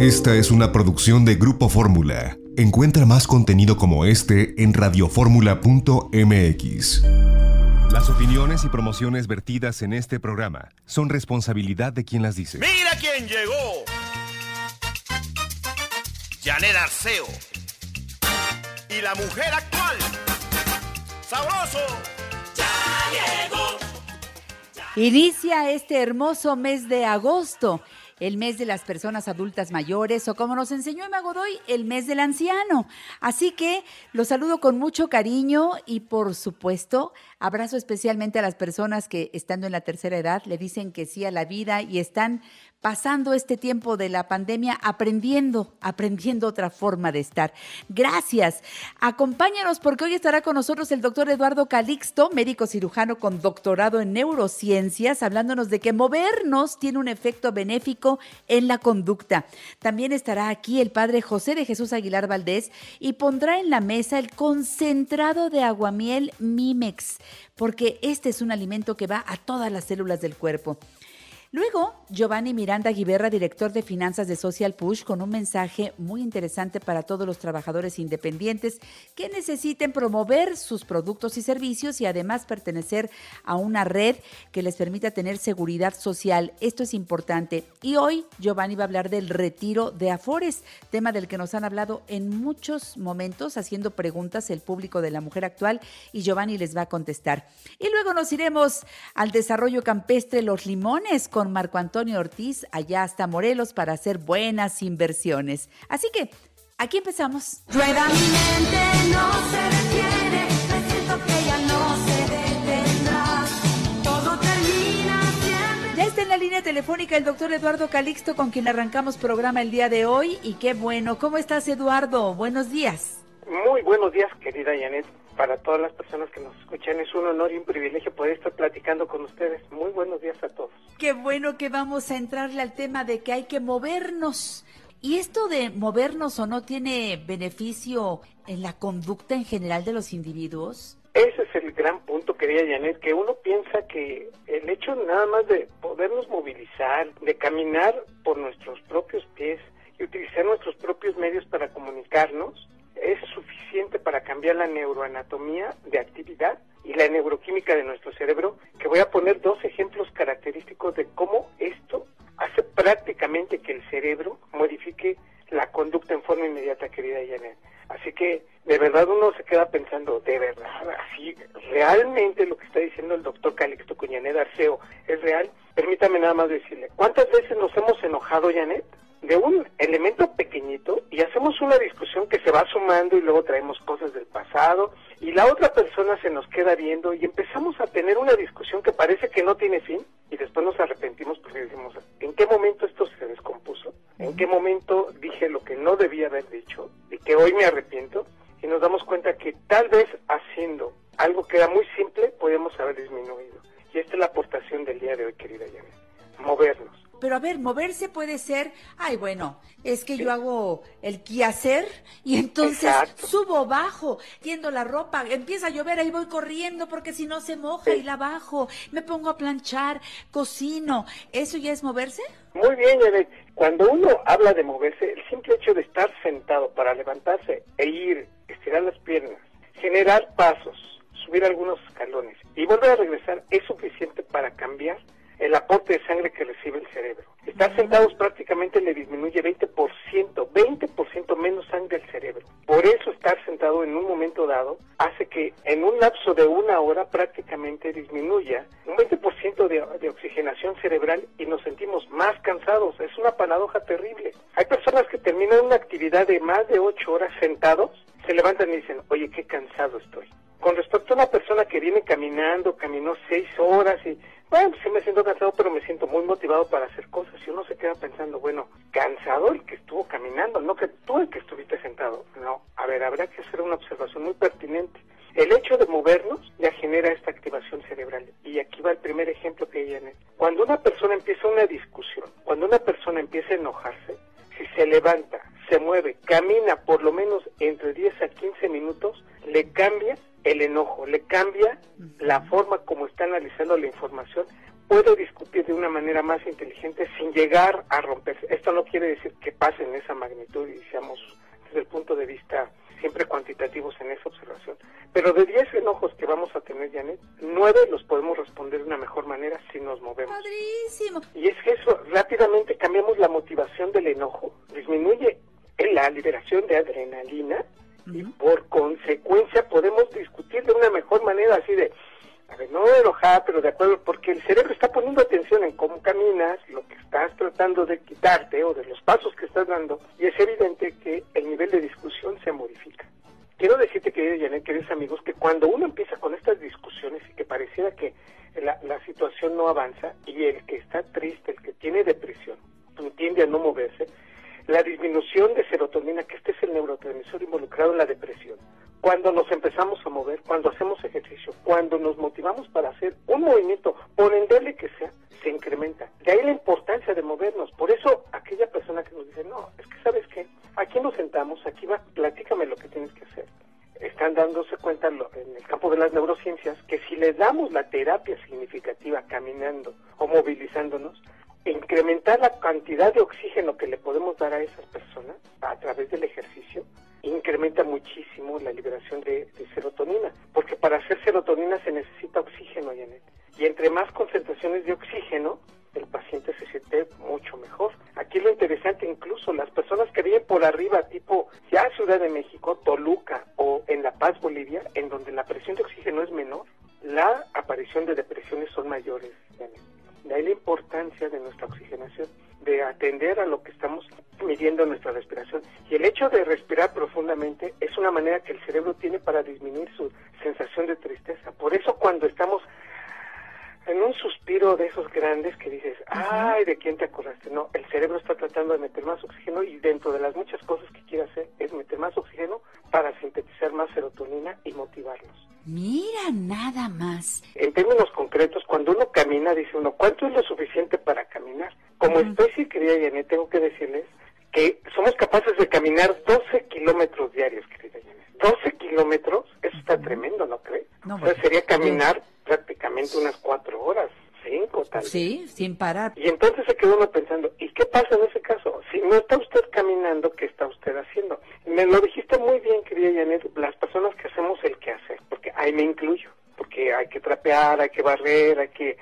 Esta es una producción de Grupo Fórmula. Encuentra más contenido como este en radioformula.mx. Las opiniones y promociones vertidas en este programa son responsabilidad de quien las dice. ¡Mira quién llegó! Janet Arceo. Y la mujer actual. ¡Sabroso! ¡Ya llegó! Inicia este hermoso mes de agosto el mes de las personas adultas mayores o como nos enseñó Emma Godoy, el mes del anciano. Así que los saludo con mucho cariño y por supuesto abrazo especialmente a las personas que estando en la tercera edad le dicen que sí a la vida y están pasando este tiempo de la pandemia aprendiendo, aprendiendo otra forma de estar. Gracias. Acompáñanos porque hoy estará con nosotros el doctor Eduardo Calixto, médico cirujano con doctorado en neurociencias, hablándonos de que movernos tiene un efecto benéfico en la conducta. También estará aquí el padre José de Jesús Aguilar Valdés y pondrá en la mesa el concentrado de aguamiel Mimex, porque este es un alimento que va a todas las células del cuerpo. Luego, Giovanni Miranda Guiberra, director de finanzas de Social Push, con un mensaje muy interesante para todos los trabajadores independientes que necesiten promover sus productos y servicios y además pertenecer a una red que les permita tener seguridad social. Esto es importante. Y hoy Giovanni va a hablar del retiro de Afores, tema del que nos han hablado en muchos momentos, haciendo preguntas el público de la mujer actual y Giovanni les va a contestar. Y luego nos iremos al desarrollo campestre Los Limones con Marco Antonio Ortiz allá hasta Morelos para hacer buenas inversiones. Así que aquí empezamos. Rueda mi mente, no se detiene, siento que ya no se detendrá. Todo termina siempre. Ya está en la línea telefónica el doctor Eduardo Calixto con quien arrancamos programa el día de hoy y qué bueno. ¿Cómo estás Eduardo? Buenos días. Muy buenos días, querida Janet. Para todas las personas que nos escuchan, es un honor y un privilegio poder estar platicando con ustedes. Muy buenos días a todos. Qué bueno que vamos a entrarle al tema de que hay que movernos. ¿Y esto de movernos o no tiene beneficio en la conducta en general de los individuos? Ese es el gran punto, querida Janet, que uno piensa que el hecho nada más de podernos movilizar, de caminar por nuestros propios pies y utilizar nuestros propios medios para comunicarnos, es para cambiar la neuroanatomía de actividad y la neuroquímica de nuestro cerebro, que voy a poner dos ejemplos característicos de cómo esto hace prácticamente que el cerebro modifique la conducta en forma inmediata, querida Janet. Así que de verdad uno se queda pensando, de verdad, así, realmente lo que está diciendo el doctor Calixto Janet Arceo es real. Permítame nada más decirle, ¿cuántas veces nos hemos enojado, Janet? De un elemento pequeñito y hacemos una discusión que se va sumando y luego traemos cosas del pasado y la otra persona se nos queda viendo y empezamos a tener una discusión que parece que no tiene fin y después nos arrepentimos porque decimos, ¿en qué momento esto se descompuso? ¿En qué momento dije lo que no debía haber dicho y que hoy me arrepiento? Y nos damos cuenta que tal vez haciendo algo que era muy simple podemos haber disminuido. Y esta es la aportación del día de hoy, querida Janet. Movernos pero a ver, moverse puede ser, ay, bueno, es que yo hago el quehacer y entonces subo, bajo, tiendo la ropa, empieza a llover, ahí voy corriendo porque si no se moja y la bajo, me pongo a planchar, cocino. ¿Eso ya es moverse? Muy bien, Cuando uno habla de moverse, el simple hecho de estar sentado para levantarse e ir, estirar las piernas, generar pasos, subir algunos escalones y volver a regresar es suficiente para cambiar el aporte de sangre que recibe el cerebro. Estar sentados prácticamente le disminuye 20%, 20% menos sangre al cerebro. Por eso estar sentado en un momento dado hace que en un lapso de una hora prácticamente disminuya un 20% de, de oxigenación cerebral y nos sentimos más cansados. Es una paradoja terrible. Hay personas que terminan una actividad de más de 8 horas sentados, se levantan y dicen, oye, qué cansado estoy. Con respecto a una persona que viene caminando, caminó 6 horas y bueno, sí me siento cansado, pero me siento muy motivado para hacer cosas. Y uno se queda pensando, bueno, cansado el que estuvo caminando, no que tú el que estuviste sentado. No, a ver, habrá que hacer una observación muy pertinente. El hecho de movernos ya genera esta activación cerebral. Y aquí va el primer ejemplo que viene. Cuando una persona empieza una discusión, cuando una persona empieza a enojarse, si se levanta, se mueve, camina por lo menos entre 10 a 15 minutos, le cambia el enojo, le cambia la forma como está analizando la información, puede discutir de una manera más inteligente sin llegar a romperse. Esto no quiere decir que pase en esa magnitud y seamos desde el punto de vista siempre cuantitativos en esa observación. Pero de 10 enojos que vamos a tener, Janet, 9 los podemos responder de una mejor manera si nos movemos. Padrísimo. Y es que eso, rápidamente cambiamos la motivación del enojo, disminuye la liberación de adrenalina y por consecuencia podemos discutir de una mejor manera así de, a ver, no enojar, pero de acuerdo, porque el cerebro está poniendo atención en cómo caminas, lo que estás tratando de quitarte o de los pasos que estás dando, y es evidente que el nivel de discusión se modifica. Quiero decirte, querida Janet, queridos amigos, que cuando uno empieza con estas discusiones y que pareciera que la, la situación no avanza y el que está triste, el que tiene depresión, tiende a no moverse, la disminución de serotonina, que este es el neurotransmisor involucrado en la depresión, cuando nos empezamos a mover, cuando hacemos ejercicio, cuando nos motivamos para hacer un movimiento, por endeble que sea, se incrementa. De ahí la importancia de movernos. Por eso, aquella persona que nos dice, no, es que sabes qué, aquí nos sentamos, aquí va, platícame lo que tienes que hacer. Están dándose cuenta en el campo de las neurociencias que si le damos la terapia significativa caminando o movilizándonos, incrementar la cantidad de oxígeno que le podemos dar a esas personas a través del ejercicio incrementa muchísimo la liberación de, serotonina, porque para hacer serotonina se necesita oxígeno, Janet. Y entre más concentraciones de oxígeno, el paciente se siente mucho mejor. Aquí lo interesante, incluso las personas que viven por arriba, tipo ya Ciudad de México, Toluca o en La Paz, Bolivia, en donde la presión de oxígeno es menor, la aparición de depresiones son mayores. De ahí la importancia de nuestra oxigenación, de atender a lo que estamos midiendo en nuestra respiración. Y el hecho de respirar profundamente es una manera que el cerebro tiene para disminuir su sensación de tristeza. Por eso cuando estamos en un suspiro de esos grandes que dices, ay, ¿de quién te acordaste? No, el cerebro está tratando de meter más oxígeno y dentro de las muchas cosas que quiere hacer es meter más oxígeno para sintetizar más serotonina y motivarnos. Mira, nada más. En términos concretos, cuando uno camina, dice uno, ¿cuánto es lo suficiente para caminar? Como especie, querida Janet, tengo que decirles que somos capaces de caminar 12 kilómetros diarios, querida Janet. 12 kilómetros, eso está tremendo, ¿no crees? No, o sea, bueno, sería caminar prácticamente unas cuatro horas, cinco tal vez. Sí, sin parar. Y entonces se quedó uno pensando, ¿y qué pasa en ese caso? Si no está usted caminando, ¿qué está usted haciendo? Me lo dijiste muy bien, querida Janet, las personas que hacemos el quehacer, porque ahí me incluyo, porque hay que trapear, hay que barrer, hay que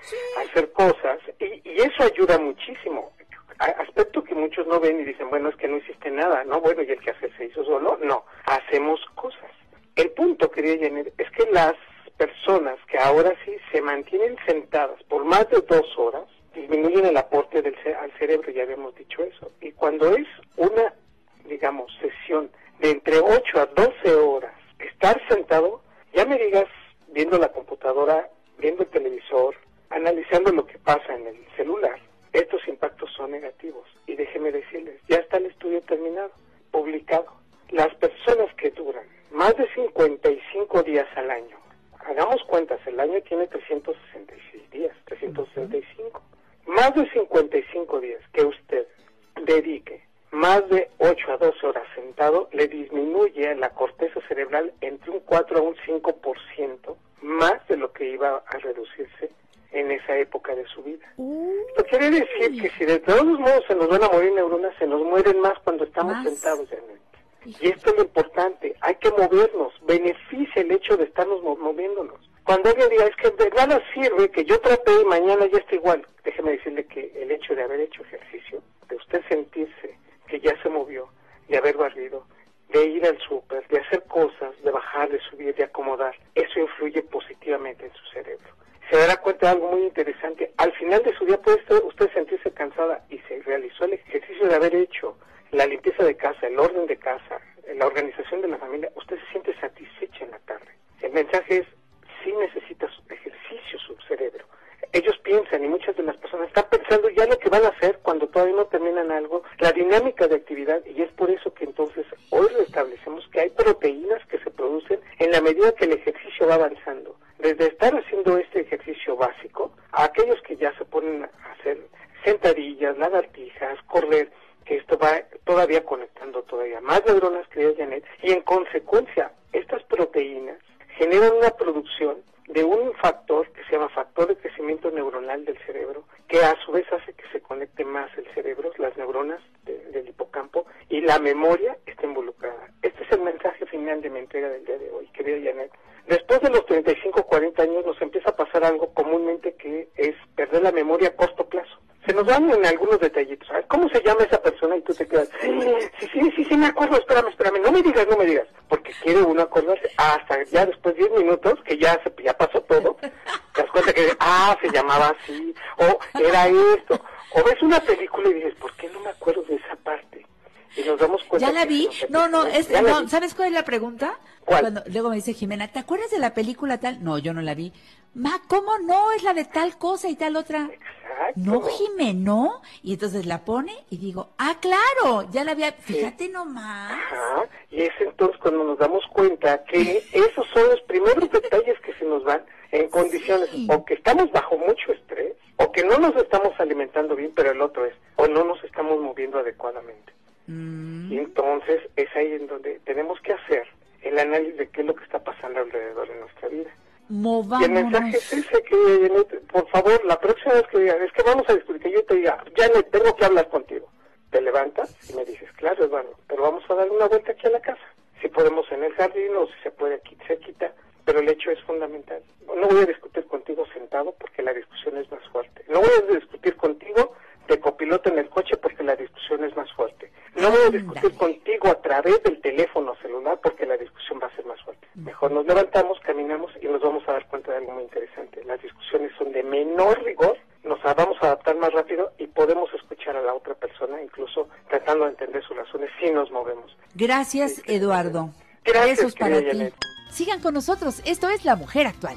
hacer cosas, y, y eso ayuda muchísimo. Aspecto que muchos no ven y dicen, bueno, es que no hiciste nada, ¿no? Bueno, y el quehacer se hizo solo. No, hacemos cosas. El punto, querida Janet, es que las personas que ahora sí se mantienen sentadas por más de dos horas, disminuyen el aporte del ce- al cerebro, ya habíamos dicho eso. Y cuando es una, digamos, sesión de entre 8 a 12 horas, estar sentado, ya me digas, viendo la computadora, viendo el televisor, analizando lo que pasa en el celular, estos impactos son negativos. Y déjeme decirles, ya está el estudio terminado, publicado. Las personas que duran más de 55 días al año, hagamos cuentas, el año tiene 366 días, 365. Más de 55 días que usted dedique más de 8 a 12 horas sentado, le disminuye la corteza cerebral entre un 4 a un 5% más de lo que iba a reducirse en esa época de su vida. Esto quiere decir que si de todos modos se nos van a morir neuronas, se nos mueren más cuando estamos Más. sentados, Janet. Y esto es lo importante, hay que movernos, beneficia el hecho de estarnos mo- moviéndonos. Cuando alguien diga, es que de nada sirve que yo trate y mañana ya está igual, déjeme decirle que el hecho de haber hecho ejercicio, de usted sentirse que ya se movió, de haber barrido, de ir al súper, de hacer cosas, de bajar, de subir, de acomodar, eso influye positivamente en su cerebro. Se dará cuenta de algo muy interesante. Al final de su día puede usted, sentirse cansada y se realizó el ejercicio de haber hecho la limpieza de casa, el orden de casa, la organización de la familia. Usted se siente satisfecha en la tarde. El mensaje es, sí necesita su ejercicio su cerebro. Ellos piensan y muchas de las personas están pensando ya lo que van a hacer cuando todavía no terminan algo. La dinámica de actividad y es por eso que entonces hoy restablecemos que hay proteínas que se producen en la medida que el ejercicio va avanzando. Desde estar haciendo este ejercicio básico a aquellos que ya se ponen a hacer sentadillas, lagartijas, correr, que esto va todavía conectando todavía más neuronas, querida Janet, y en consecuencia estas proteínas generan una producción de un factor que se llama factor de crecimiento neuronal del cerebro, que a su vez hace que se conecte más el cerebro, las neuronas de- del hipocampo, y la memoria está involucrada. Este es el mensaje final de mi entrega del día de hoy, querida Janet. Después de los 35 40 años nos empieza a pasar algo comúnmente que es perder la memoria a corto plazo. Se nos dan en algunos detallitos. ¿Cómo se llama esa persona? Y tú te quedas, sí, sí, sí, sí, sí, me acuerdo, espérame, espérame, no me digas, no me digas. Porque quiere uno acordarse hasta ya después de 10 minutos, que ya, se, ya pasó todo, te das cuenta que, ah, se llamaba así, o era esto. O ves una película y dices, ¿por qué no me acuerdo de esa parte? Y nos damos cuenta Ya la vi. No, no, repite. es, Ya la no, vi. ¿sabes cuál es la pregunta? ¿Cuál? Cuando, luego me dice Jimena, ¿te acuerdas de la película tal? No, yo no la vi. Ma, ¿cómo no? Es la de tal cosa y tal otra. Exacto. No, Jimena, no. Y entonces la pone y digo, ah, claro, ya la había, fíjate nomás. Ajá, y es entonces cuando nos damos cuenta que esos son los primeros detalles que se nos van en condiciones Sí. o que estamos bajo mucho estrés o que no nos estamos alimentando bien, pero el otro es o no nos estamos moviendo adecuadamente. Mm, Y entonces es ahí en donde tenemos que hacer el análisis de qué es lo que está pasando alrededor de nuestra vida. Y el mensaje es ese, que por favor, la próxima vez que diga, es que vamos a discutir, que yo te diga, Janet, tengo que hablar contigo. Te levantas y me dices, claro, Eduardo, pero vamos a dar una vuelta aquí a la casa. Si podemos en el jardín o si se puede aquí cerquita, pero el hecho es fundamental. No voy a discutir contigo sentado porque la discusión es más fuerte. No voy a discutir contigo de copiloto en el coche porque la discusión es más fuerte. No voy a discutir Ándale. contigo a través del teléfono celular porque la discusión va a ser más fuerte. Mejor nos levantamos, caminamos y nos vamos a dar cuenta de algo muy interesante. Las discusiones son de menor rigor, nos vamos a adaptar más rápido y podemos escuchar a la otra persona, incluso tratando de entender sus razones si nos movemos. Gracias, Eduardo. Gracias, Besos para ti. Janet. Sigan con nosotros. Esto es La Mujer Actual.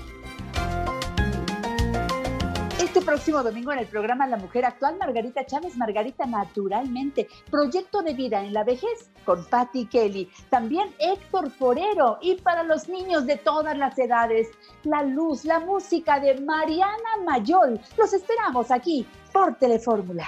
Este próximo domingo en el programa La Mujer Actual, Margarita Chávez, Margarita Naturalmente, Proyecto de Vida en la Vejez con Patty Kelly. También Héctor Forero y para los niños de todas las edades, la luz, la música de Mariana Mayol. Los esperamos aquí por Telefórmula.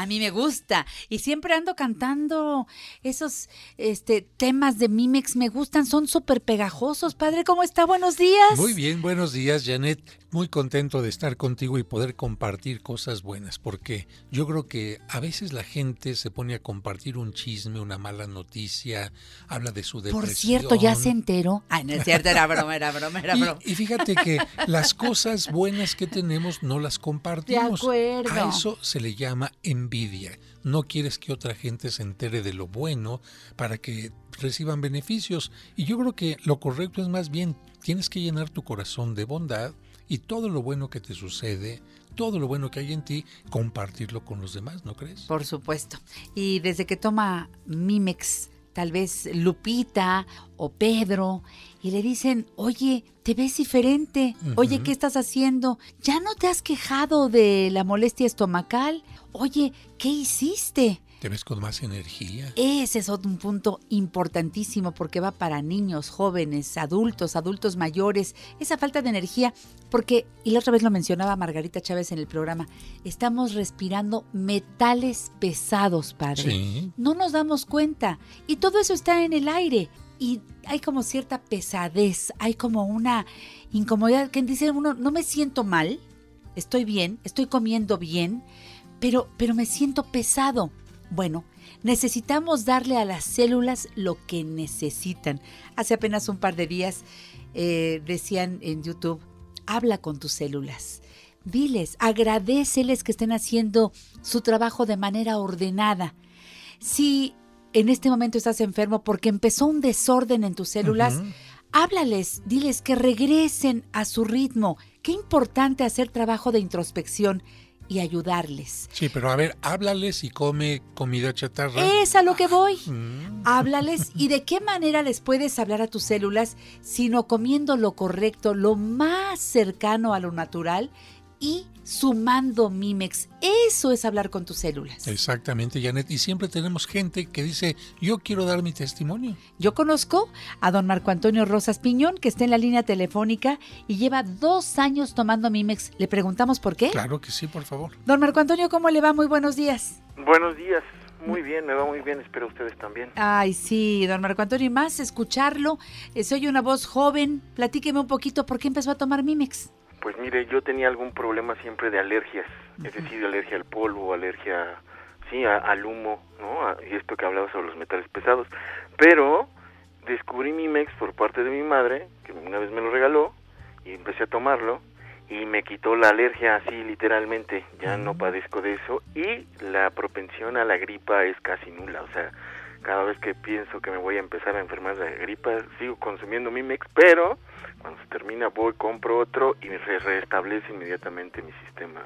A mí me gusta y siempre ando cantando esos este, temas de Mimex, me gustan, son súper pegajosos. Padre, ¿cómo está? Buenos días. Muy bien, buenos días, Janet. Muy contento de estar contigo y poder compartir cosas buenas, porque yo creo que a veces la gente se pone a compartir un chisme, una mala noticia, habla de su depresión. Por cierto, ya se enteró. Ay, no es cierto, era broma, era broma, era broma. y fíjate que las cosas buenas que tenemos no las compartimos. acuerdo. A eso se le llama envidia. No quieres que otra gente se entere de lo bueno para que reciban beneficios. Y yo creo que lo correcto es más bien, tienes que llenar tu corazón de bondad y todo lo bueno que te sucede, todo lo bueno que hay en ti, compartirlo con los demás, ¿no crees? Por supuesto. Y desde que toma Mimex, tal vez Lupita o Pedro, y le dicen, oye, te ves diferente, oye. ¿qué estás haciendo? ¿Ya no te has quejado de la molestia estomacal? Oye, ¿qué hiciste? Te ves con más energía. Ese es otro un punto importantísimo porque va para niños, jóvenes, adultos, adultos mayores, esa falta de energía, porque, y la otra vez lo mencionaba Margarita Chávez en el programa, estamos respirando metales pesados, padre. Sí. No nos damos cuenta y todo eso está en el aire y hay como cierta pesadez, hay como una incomodidad que dice uno, no me siento mal, estoy bien, estoy comiendo bien, pero, pero me siento pesado. Bueno, necesitamos darle a las células lo que necesitan. Hace apenas un par de días eh, decían en YouTube, habla con tus células. Diles, agradeceles que estén haciendo su trabajo de manera ordenada. Si en este momento estás enfermo porque empezó un desorden en tus células. Háblales, diles que regresen a su ritmo. Qué importante hacer trabajo de introspección y ayudarles. Sí, pero a ver, háblales y come comida chatarra. Es a lo que voy. Mm. Háblales y de qué manera les puedes hablar a tus células, sino comiendo lo correcto, lo más cercano a lo natural y sumando Mimex. Eso es hablar con tus células. Exactamente, Janet. Y siempre tenemos gente que dice, yo quiero dar mi testimonio. Yo conozco a don Marco Antonio Rosas Piñón, que está en la línea telefónica y lleva dos años tomando Mimex. ¿Le preguntamos por qué? Claro que sí, por favor. Don Marco Antonio, ¿cómo le va? Muy buenos días. Buenos días, muy bien, me va muy bien, espero ustedes también. Ay, sí, don Marco Antonio, y más escucharlo. Eh, soy una voz joven. Platíqueme un poquito por qué empezó a tomar Mimex. Pues mire, yo tenía algún problema siempre de alergias, es decir, alergia al polvo, alergia, sí, a- al humo, ¿no? A- y esto que hablaba sobre los metales pesados. Pero descubrí Mimex por parte de mi madre, que una vez me lo regaló, y empecé a tomarlo, y me quitó la alergia así literalmente, ya no padezco de eso, y la propensión a la gripa es casi nula, o sea, cada vez que pienso que me voy a empezar a enfermar de gripa, sigo consumiendo Mimex, pero cuando se termina voy, compro otro y se restablece inmediatamente mi sistema.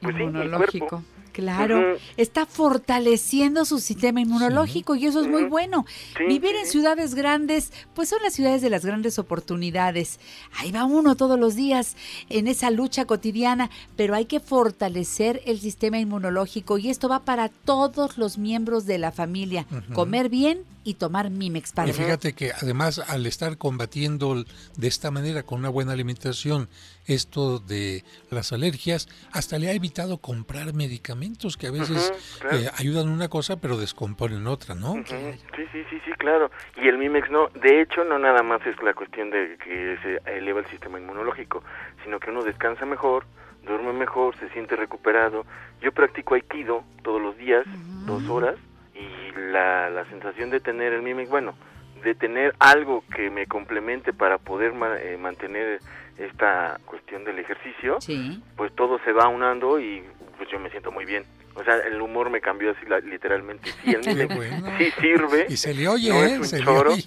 Pues inmunológico. Claro, está fortaleciendo su sistema inmunológico y eso es muy bueno. Sí, Vivir sí, en ciudades grandes, pues son las ciudades de las grandes oportunidades. Ahí va uno todos los días en esa lucha cotidiana, pero hay que fortalecer el sistema inmunológico y esto va para todos los miembros de la familia. Comer bien y tomar Mimex para Y fíjate que además al estar combatiendo de esta manera con una buena alimentación esto de las alergias, hasta le ha evitado comprar medicamentos que a veces claro. eh, ayudan una cosa pero descomponen otra, ¿no? Sí, sí, sí, sí, claro. Y el Mimex no, de hecho no nada más es la cuestión de que se eleva el sistema inmunológico, sino que uno descansa mejor, duerme mejor, se siente recuperado. Yo practico aikido todos los días, dos horas, y la, la sensación de tener el Mimex, bueno, de tener algo que me complemente para poder ma- eh, mantener esta cuestión del ejercicio, Sí. pues todo se va unando y pues yo me siento muy bien. O sea, el humor me cambió así la- literalmente. Sí, el bueno. sí sirve. Y se le oye, no ¿eh? es un se le choro. oye.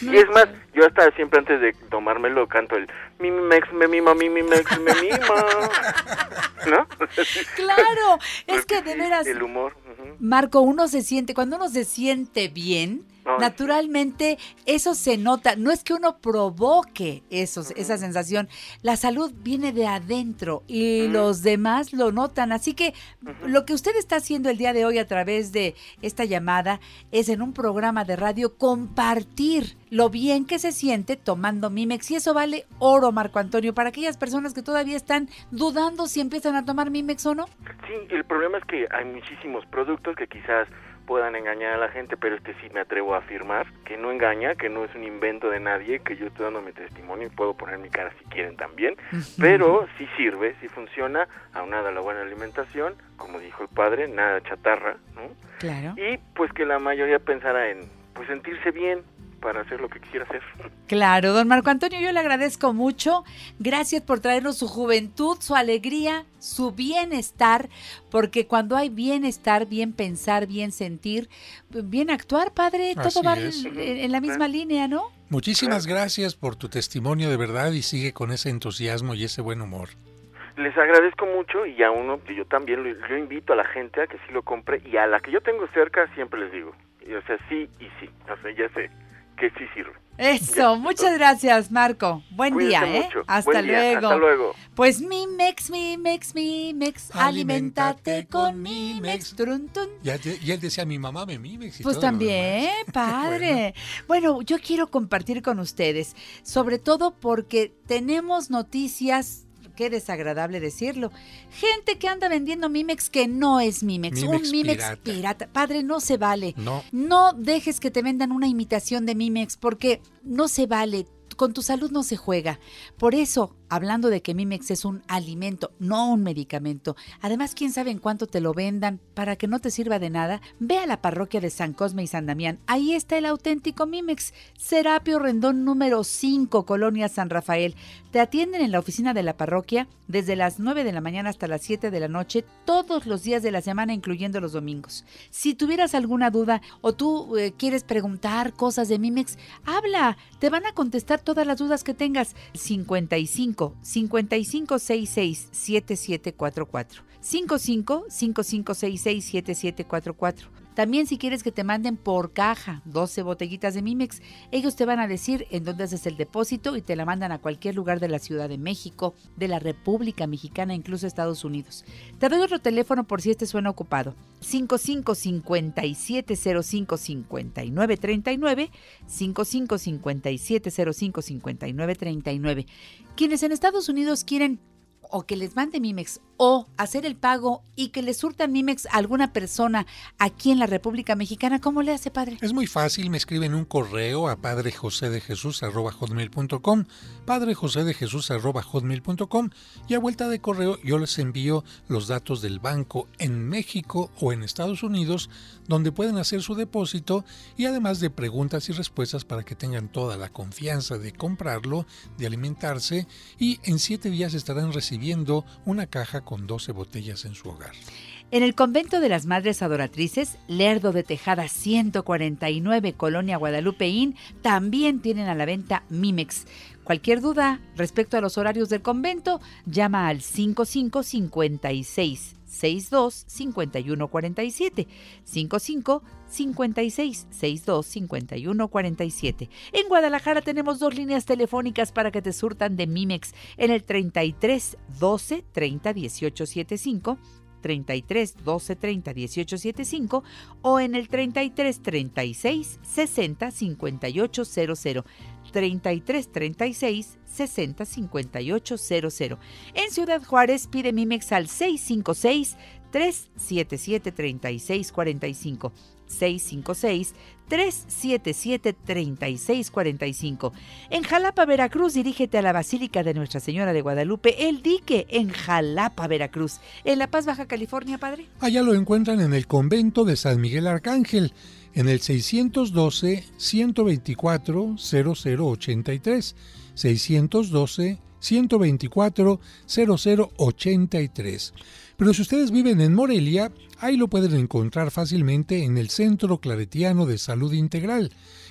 Y es más, yo hasta siempre antes de tomármelo canto el mi mex me mima, mi mi mex me mima. ¿No? Claro, es Porque que de sí, veras, El humor. Marco, uno se siente, cuando uno se siente bien. Naturalmente eso se nota. No es que uno provoque esos, esa sensación. La salud viene de adentro y los demás lo notan. Así que lo que usted está haciendo el día de hoy a través de esta llamada es en un programa de radio compartir lo bien que se siente tomando Mimex. Y eso vale oro, Marco Antonio, para aquellas personas que todavía están dudando si empiezan a tomar Mimex o no. Sí, el problema es que hay muchísimos productos que quizás puedan engañar a la gente, pero este sí me atrevo a afirmar que no engaña, que no es un invento de nadie, que yo estoy dando mi testimonio y puedo poner mi cara si quieren también, pero sí sirve, sí funciona, aunada a la buena alimentación, como dijo el padre, nada chatarra, ¿no? Claro. y pues que la mayoría pensara en pues sentirse bien para hacer lo que quisiera hacer. Claro, don Marco Antonio, yo le agradezco mucho. Gracias por traernos su juventud, su alegría, su bienestar, porque cuando hay bienestar, bien pensar, bien sentir, bien actuar, padre, todo Así va en, en la misma línea, ¿no? Muchísimas gracias por tu testimonio de verdad y sigue con ese entusiasmo y ese buen humor. Les agradezco mucho y a uno, que yo también, lo- yo invito a la gente a que sí lo compre y a la que yo tengo cerca siempre les digo, o sea, sí y sí, o sea, ya sé que sí sirve. Eso, muchas gracias, Marco. Buen Cuídense día, ¿eh? mucho. Hasta Buen día, luego. hasta luego. Pues mi mex, mi mex, mi mex, alimentate con mi mex. Te- y él decía, mi mamá me mimex y Pues todo lo también, demás. padre. bueno, yo quiero compartir con ustedes, sobre todo porque tenemos noticias, qué desagradable decirlo, gente que anda vendiendo Mimex que no es Mimex, Mimex un Mimex pirata. pirata. Padre, no se vale. No. No dejes que te vendan una imitación de Mimex porque no se vale. Con tu salud no se juega. Por eso, hablando de que Mimex es un alimento, no un medicamento. Además, quién sabe en cuánto te lo vendan para que no te sirva de nada. Ve a la parroquia de San Cosme y San Damián. Ahí está el auténtico Mimex. Serapio Rendón número 5, Colonia San Rafael. Te atienden en la oficina de la parroquia desde las 9 de la mañana hasta las 7 de la noche, todos los días de la semana, incluyendo los domingos. Si tuvieras alguna duda o tú eh, quieres preguntar cosas de Mimex, habla. Te van a contestar todas las dudas que tengas. 55 55 66 7744. 55 5566 7744. También si quieres que te manden por caja 12 botellitas de Mimex, ellos te van a decir en dónde haces el depósito y te la mandan a cualquier lugar de la Ciudad de México, de la República Mexicana, incluso Estados Unidos. Te doy otro teléfono por si este suena ocupado. 55 5705 5939 55 5705 5939. Quienes en Estados Unidos quieren o que les mande Mimex o hacer el pago y que le surtan Mimex a alguna persona aquí en la República Mexicana, ¿cómo le hace, padre? Es muy fácil, me escriben un correo a padrejosedejesús.com, padrejosedejesús.com y a vuelta de correo yo les envío los datos del banco en México o en Estados Unidos donde pueden hacer su depósito y además de preguntas y respuestas para que tengan toda la confianza de comprarlo, de alimentarse y en siete días estarán recibiendo una caja con 12 botellas en su hogar. En el convento de las Madres Adoratrices, Lerdo de Tejada 149, Colonia Guadalupeín, también tienen a la venta Mimex. Cualquier duda respecto a los horarios del convento, llama al 5556 62 51 47 55 56 62 51 47. En Guadalajara tenemos dos líneas telefónicas para que te surtan de Mimex en el 33 12 30 18 75 33 12 30 18 75 o en el 33 36 60 58 00. 33 36 60 58 00. En Ciudad Juárez pide Mimex al 656 377 36 45. 656 377 3645. En Jalapa, Veracruz, dirígete a la Basílica de Nuestra Señora de Guadalupe, el dique en Jalapa, Veracruz. En La Paz, Baja California, padre. Allá lo encuentran en el convento de San Miguel Arcángel, en el 612 124 0083. 612 124 0083. Pero si ustedes viven en Morelia, ahí lo pueden encontrar fácilmente en el Centro Claretiano de Salud Integral,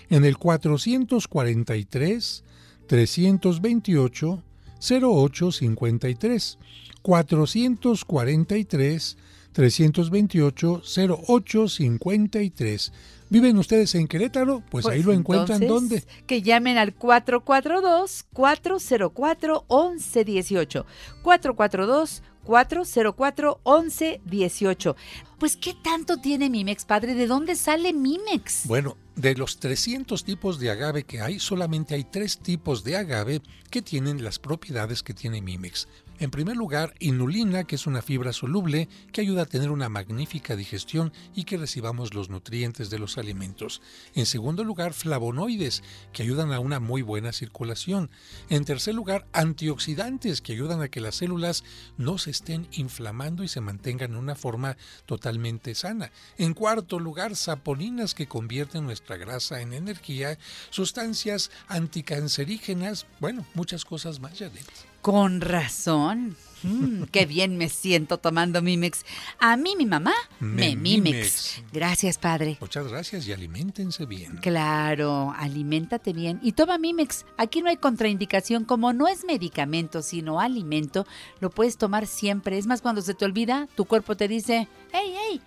en el 443 328 0853. 443 328 0853. ¿Viven ustedes en Querétaro? Pues, ahí lo encuentran entonces, ¿dónde? Que llamen al 442-404-1118. 442-404-1118. Pues, ¿qué tanto tiene Mimex, padre? ¿De dónde sale Mimex? Bueno, de los 300 tipos de agave que hay, solamente hay tres tipos de agave que tienen las propiedades que tiene Mimex. En primer lugar, inulina, que es una fibra soluble que ayuda a tener una magnífica digestión y que recibamos los nutrientes de los alimentos. En segundo lugar, flavonoides, que ayudan a una muy buena circulación. En tercer lugar, antioxidantes, que ayudan a que las células no se estén inflamando y se mantengan en una forma totalmente sana. En cuarto lugar, saponinas, que convierten nuestra grasa en energía. Sustancias anticancerígenas, bueno, muchas cosas más, Janet. Con razón. Mm, qué bien me siento tomando Mimex. A mí mi mamá me, Me Mimex. Mimex. Gracias, padre. Muchas gracias y aliméntense bien. Claro, aliméntate bien y toma Mimex. Aquí no hay contraindicación, como no es medicamento, sino alimento, lo puedes tomar siempre. Es más, cuando se te olvida, tu cuerpo te dice, hey, hey,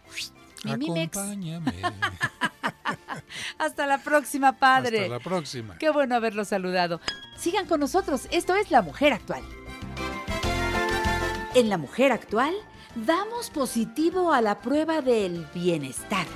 mi Mimex. Acompáñame. Hasta la próxima, padre. Hasta la próxima. Qué bueno haberlo saludado. Sigan con nosotros, esto es La Mujer Actual. En La Mujer Actual, damos positivo a la prueba del bienestar.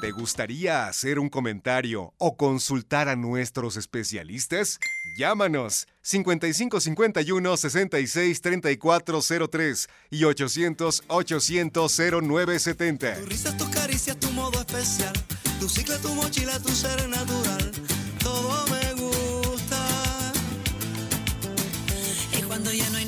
¿Te gustaría hacer un comentario o consultar a nuestros especialistas? Llámanos 5551 66 3403 y 800 800 0970. Tu risa, tu caricia, tu modo especial, tu cicla, tu mochila, tu ser natural, todo me gusta. Y cuando ya no hay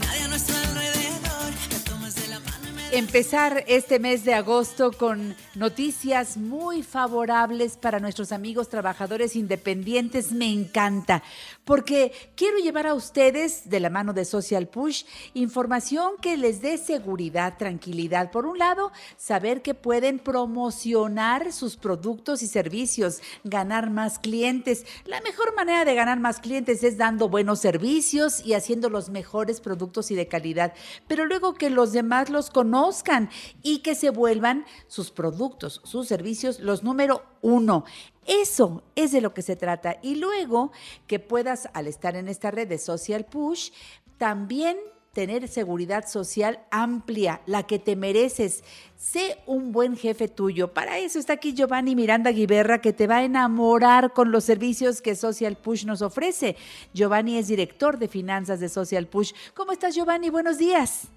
empezar este mes de agosto con noticias muy favorables para nuestros amigos trabajadores independientes. Me encanta, porque quiero llevar a ustedes, de la mano de Social Push, información que les dé seguridad, tranquilidad. Por un lado, saber que pueden promocionar sus productos y servicios, ganar más clientes. La mejor manera de ganar más clientes es dando buenos servicios y haciendo los mejores productos y de calidad. Pero luego que los demás los conozcan, y que se vuelvan sus productos, sus servicios, los número uno. Eso es de lo que se trata. Y luego que puedas, al estar en esta red de Social Push, también tener seguridad social amplia, la que te mereces. Sé un buen jefe tuyo. Para eso está aquí Giovanni Miranda Guiberra, que te va a enamorar con los servicios que Social Push nos ofrece. Giovanni es director de finanzas de Social Push. ¿Cómo estás, Giovanni? Buenos días.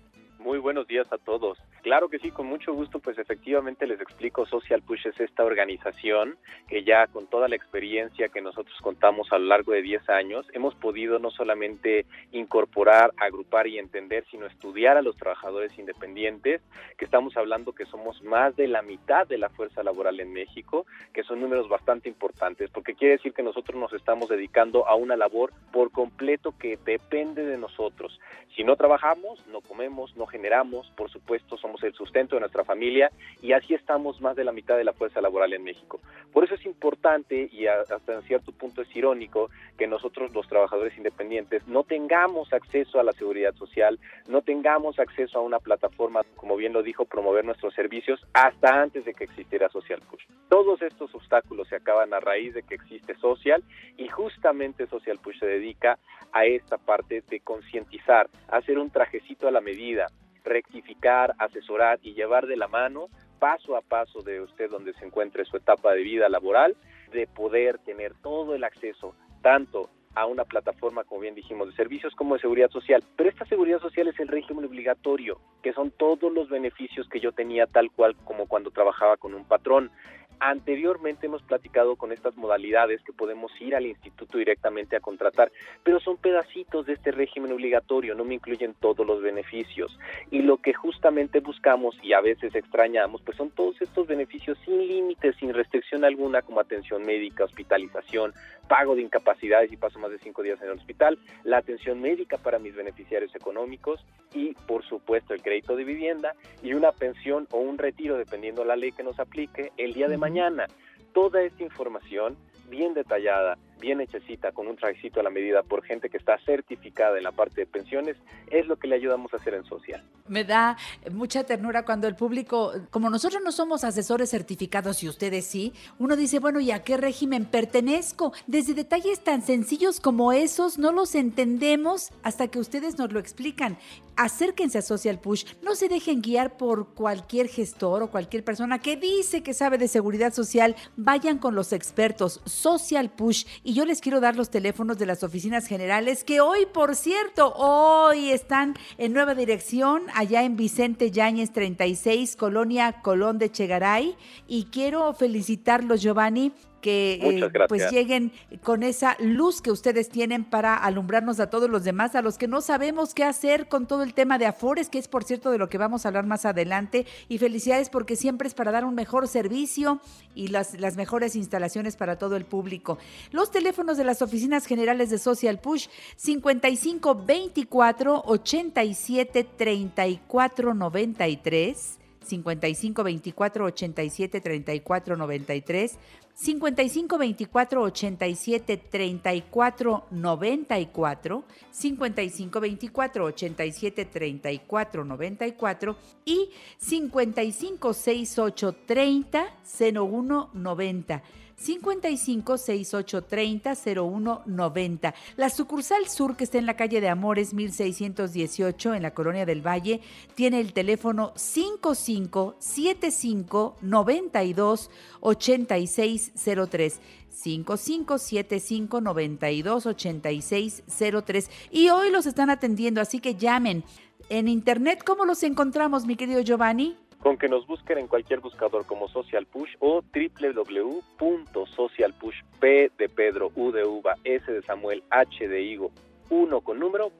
Muy buenos días a todos. Claro que sí, con mucho gusto, pues efectivamente les explico, Social Push es esta organización que ya con toda la experiencia que nosotros contamos a lo largo de 10 años, hemos podido no solamente incorporar, agrupar y entender, sino estudiar a los trabajadores independientes, que estamos hablando que somos más de la mitad de la fuerza laboral en México, que son números bastante importantes, porque quiere decir que nosotros nos estamos dedicando a una labor por completo que depende de nosotros. Si no trabajamos, no comemos, no generamos, por supuesto somos el sustento de nuestra familia y así estamos más de la mitad de la fuerza laboral en México. Por eso es importante y hasta cierto punto es irónico que nosotros los trabajadores independientes no tengamos acceso a la seguridad social, no tengamos acceso a una plataforma, como bien lo dijo, promover nuestros servicios hasta antes de que existiera Social Push. Todos estos obstáculos se acaban a raíz de que existe Social y justamente Social Push se dedica a esta parte de concientizar, hacer un trajecito a la medida, rectificar, asesorar y llevar de la mano paso a paso de usted donde se encuentre su etapa de vida laboral, de poder tener todo el acceso tanto a una plataforma, como bien dijimos, de servicios como de seguridad social. Pero esta seguridad social es el régimen obligatorio, que son todos los beneficios que yo tenía tal cual como cuando trabajaba con un patrón. Anteriormente hemos platicado con estas modalidades que podemos ir al instituto directamente a contratar, pero son pedacitos de este régimen obligatorio, no me incluyen todos los beneficios. Y lo que justamente buscamos y a veces extrañamos, pues son todos estos beneficios sin límites, sin restricción alguna, como atención médica, hospitalización, pago de incapacidades y paso más de cinco días en el hospital, la atención médica para mis beneficiarios económicos y, por supuesto, el crédito de vivienda y una pensión o un retiro, dependiendo la ley que nos aplique, el día de mañana. Toda esta información bien detallada, bien hechecita, con un trajecito a la medida por gente que está certificada en la parte de pensiones, es lo que le ayudamos a hacer en social. Me da mucha ternura cuando el público, como nosotros no somos asesores certificados y ustedes sí, uno dice, bueno, ¿y a qué régimen pertenezco? Desde detalles tan sencillos como esos no los entendemos hasta que ustedes nos lo explican. Acérquense a Social Push, no se dejen guiar por cualquier gestor o cualquier persona que dice que sabe de seguridad social, vayan con los expertos Social Push y yo les quiero dar los teléfonos de las oficinas generales que hoy, por cierto, hoy están en nueva dirección allá en Vicente Yáñez 36, Colonia Colón de Chegaray. Y quiero felicitarlos, Giovanni, que eh, pues lleguen con esa luz que ustedes tienen para alumbrarnos a todos los demás, a los que no sabemos qué hacer con todo el tema de Afores, que es por cierto de lo que vamos a hablar más adelante. Y felicidades porque siempre es para dar un mejor servicio y las, las mejores instalaciones para todo el público. Los teléfonos de las oficinas generales de Social Push 55 24 87 34 93 55 24 87 34 93 55 24 87 34 94 55 24 87 34 94 y 55 68 30 01 90 55 68 30 01 90. La sucursal sur que está en la calle de Amores 1618 en la Colonia del Valle tiene el teléfono 55 75 92 8603. 5575 92 8603 y hoy los están atendiendo, así que llamen. En internet, ¿cómo los encontramos, mi querido Giovanni? Con que nos busquen en cualquier buscador como Social Push o www.socialpush, P de Pedro, U de Uva, S de Samuel, H de Higo, 1 con número,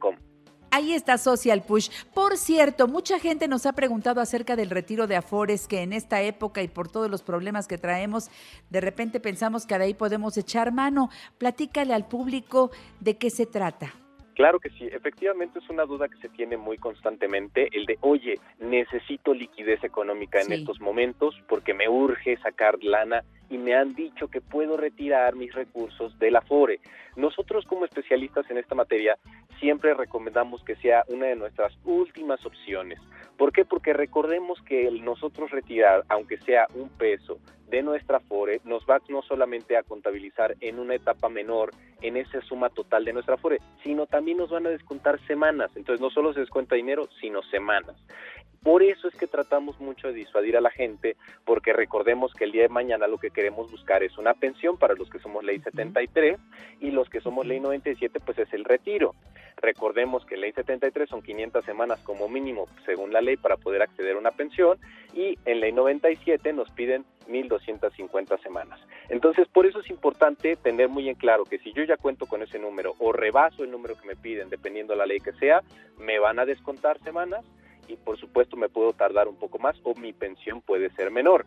com. Ahí está Social Push. Por cierto, mucha gente nos ha preguntado acerca del retiro de Afores, que en esta época y por todos los problemas que traemos, de repente pensamos que de ahí podemos echar mano. Platícale al público de qué se trata. Claro que sí, efectivamente es una duda que se tiene muy constantemente, el de, oye, necesito liquidez económica en Sí. estos momentos porque me urge sacar lana y me han dicho que puedo retirar mis recursos del Afore. Nosotros como especialistas en esta materia siempre recomendamos que sea una de nuestras últimas opciones. ¿Por qué? Porque recordemos que el nosotros retirar, aunque sea un peso de nuestra Afore, nos va no solamente a contabilizar en una etapa menor en esa suma total de nuestra Afore, sino también nos van a descontar semanas. Entonces no solo se descuenta dinero, sino semanas. Por eso es que tratamos mucho de disuadir a la gente, porque recordemos que el día de mañana lo que queremos buscar es una pensión para los que somos ley 73 y los que somos ley 97 pues es el retiro. Recordemos que ley 73 son 500 semanas como mínimo según la ley para poder acceder a una pensión y en ley 97 nos piden 1250 semanas. Entonces, por eso es importante tener muy en claro que si yo ya cuento con ese número o rebaso el número que me piden, dependiendo de la ley que sea, me van a descontar semanas y por supuesto me puedo tardar un poco más o mi pensión puede ser menor.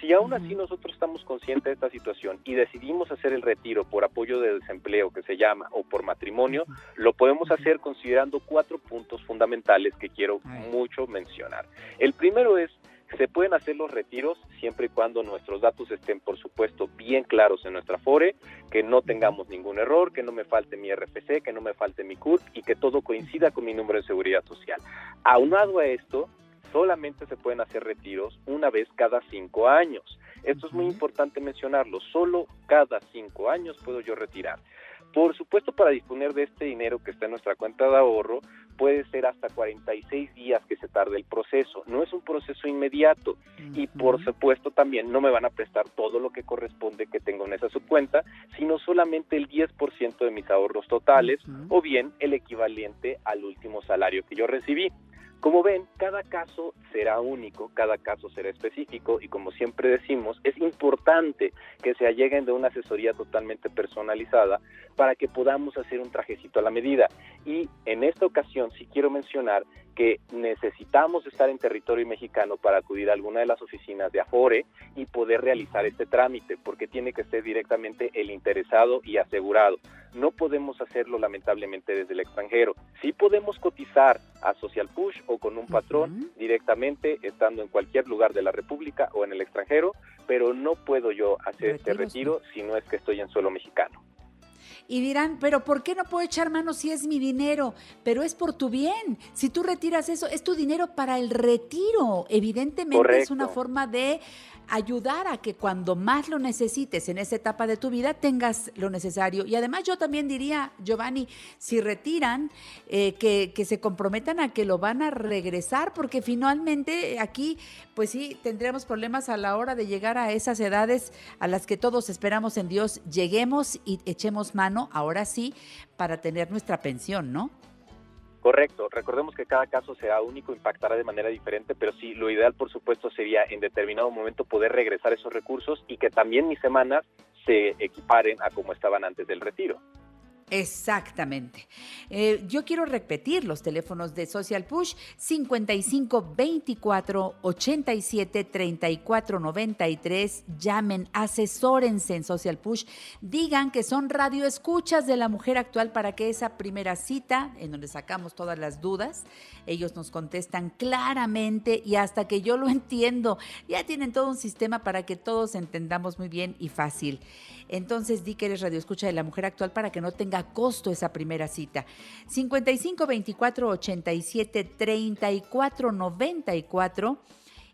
Si aún así nosotros estamos conscientes de esta situación y decidimos hacer el retiro por apoyo de desempleo que se llama o por matrimonio, lo podemos hacer considerando cuatro puntos fundamentales que quiero mucho mencionar. El primero es se pueden hacer los retiros siempre y cuando nuestros datos estén, por supuesto, bien claros en nuestra FORE, que no tengamos ningún error, que no me falte mi RFC, que no me falte mi CURP y que todo coincida con mi número de seguridad social. Aunado a esto, solamente se pueden hacer retiros una vez cada cinco años. Esto es muy importante mencionarlo, solo cada cinco años puedo yo retirar. Por supuesto, para disponer de este dinero que está en nuestra cuenta de ahorro, puede ser hasta 46 días que se tarde el proceso. No es un proceso inmediato y por supuesto también no me van a prestar todo lo que corresponde que tengo en esa subcuenta, sino solamente el 10% de mis ahorros totales o bien el equivalente al último salario que yo recibí. Como ven, cada caso será único, cada caso será específico y como siempre decimos, es importante que se alleguen de una asesoría totalmente personalizada para que podamos hacer un trajecito a la medida. Y en esta ocasión sí quiero mencionar que necesitamos estar en territorio mexicano para acudir a alguna de las oficinas de Afore y poder realizar este trámite, porque tiene que ser directamente el interesado y asegurado. No podemos hacerlo lamentablemente desde el extranjero. Sí podemos cotizar a Social Push o con un patrón directamente estando en cualquier lugar de la República o en el extranjero, pero no puedo yo hacer este retiro si no es que estoy en suelo mexicano. Y dirán, pero ¿por qué no puedo echar mano si es mi dinero? Pero es por tu bien. Si tú retiras eso, es tu dinero para el retiro. Evidentemente es una forma de ayudar a que cuando más lo necesites en esa etapa de tu vida tengas lo necesario. Y además yo también diría, Giovanni, si retiran, eh, que, que se comprometan a que lo van a regresar, porque finalmente aquí, pues sí, tendremos problemas a la hora de llegar a esas edades a las que todos esperamos en Dios, lleguemos y echemos mano, ahora sí, para tener nuestra pensión, ¿no? Correcto, recordemos que cada caso será único, impactará de manera diferente, pero sí, lo ideal por supuesto sería en determinado momento poder regresar esos recursos y que también mis semanas se equiparen a como estaban antes del retiro. Exactamente. Eh, yo quiero repetir los teléfonos de Social Push 55 24 87 34 93. Llamen, asesórense en Social Push. Digan que son radioescuchas de la mujer actual para que esa primera cita, en donde sacamos todas las dudas, ellos nos contestan claramente y hasta que yo lo entiendo. Ya tienen todo un sistema para que todos entendamos muy bien y fácil. Entonces di que eres radioescucha de la mujer actual para que no tenga costo esa primera cita. 55 24 87 34 94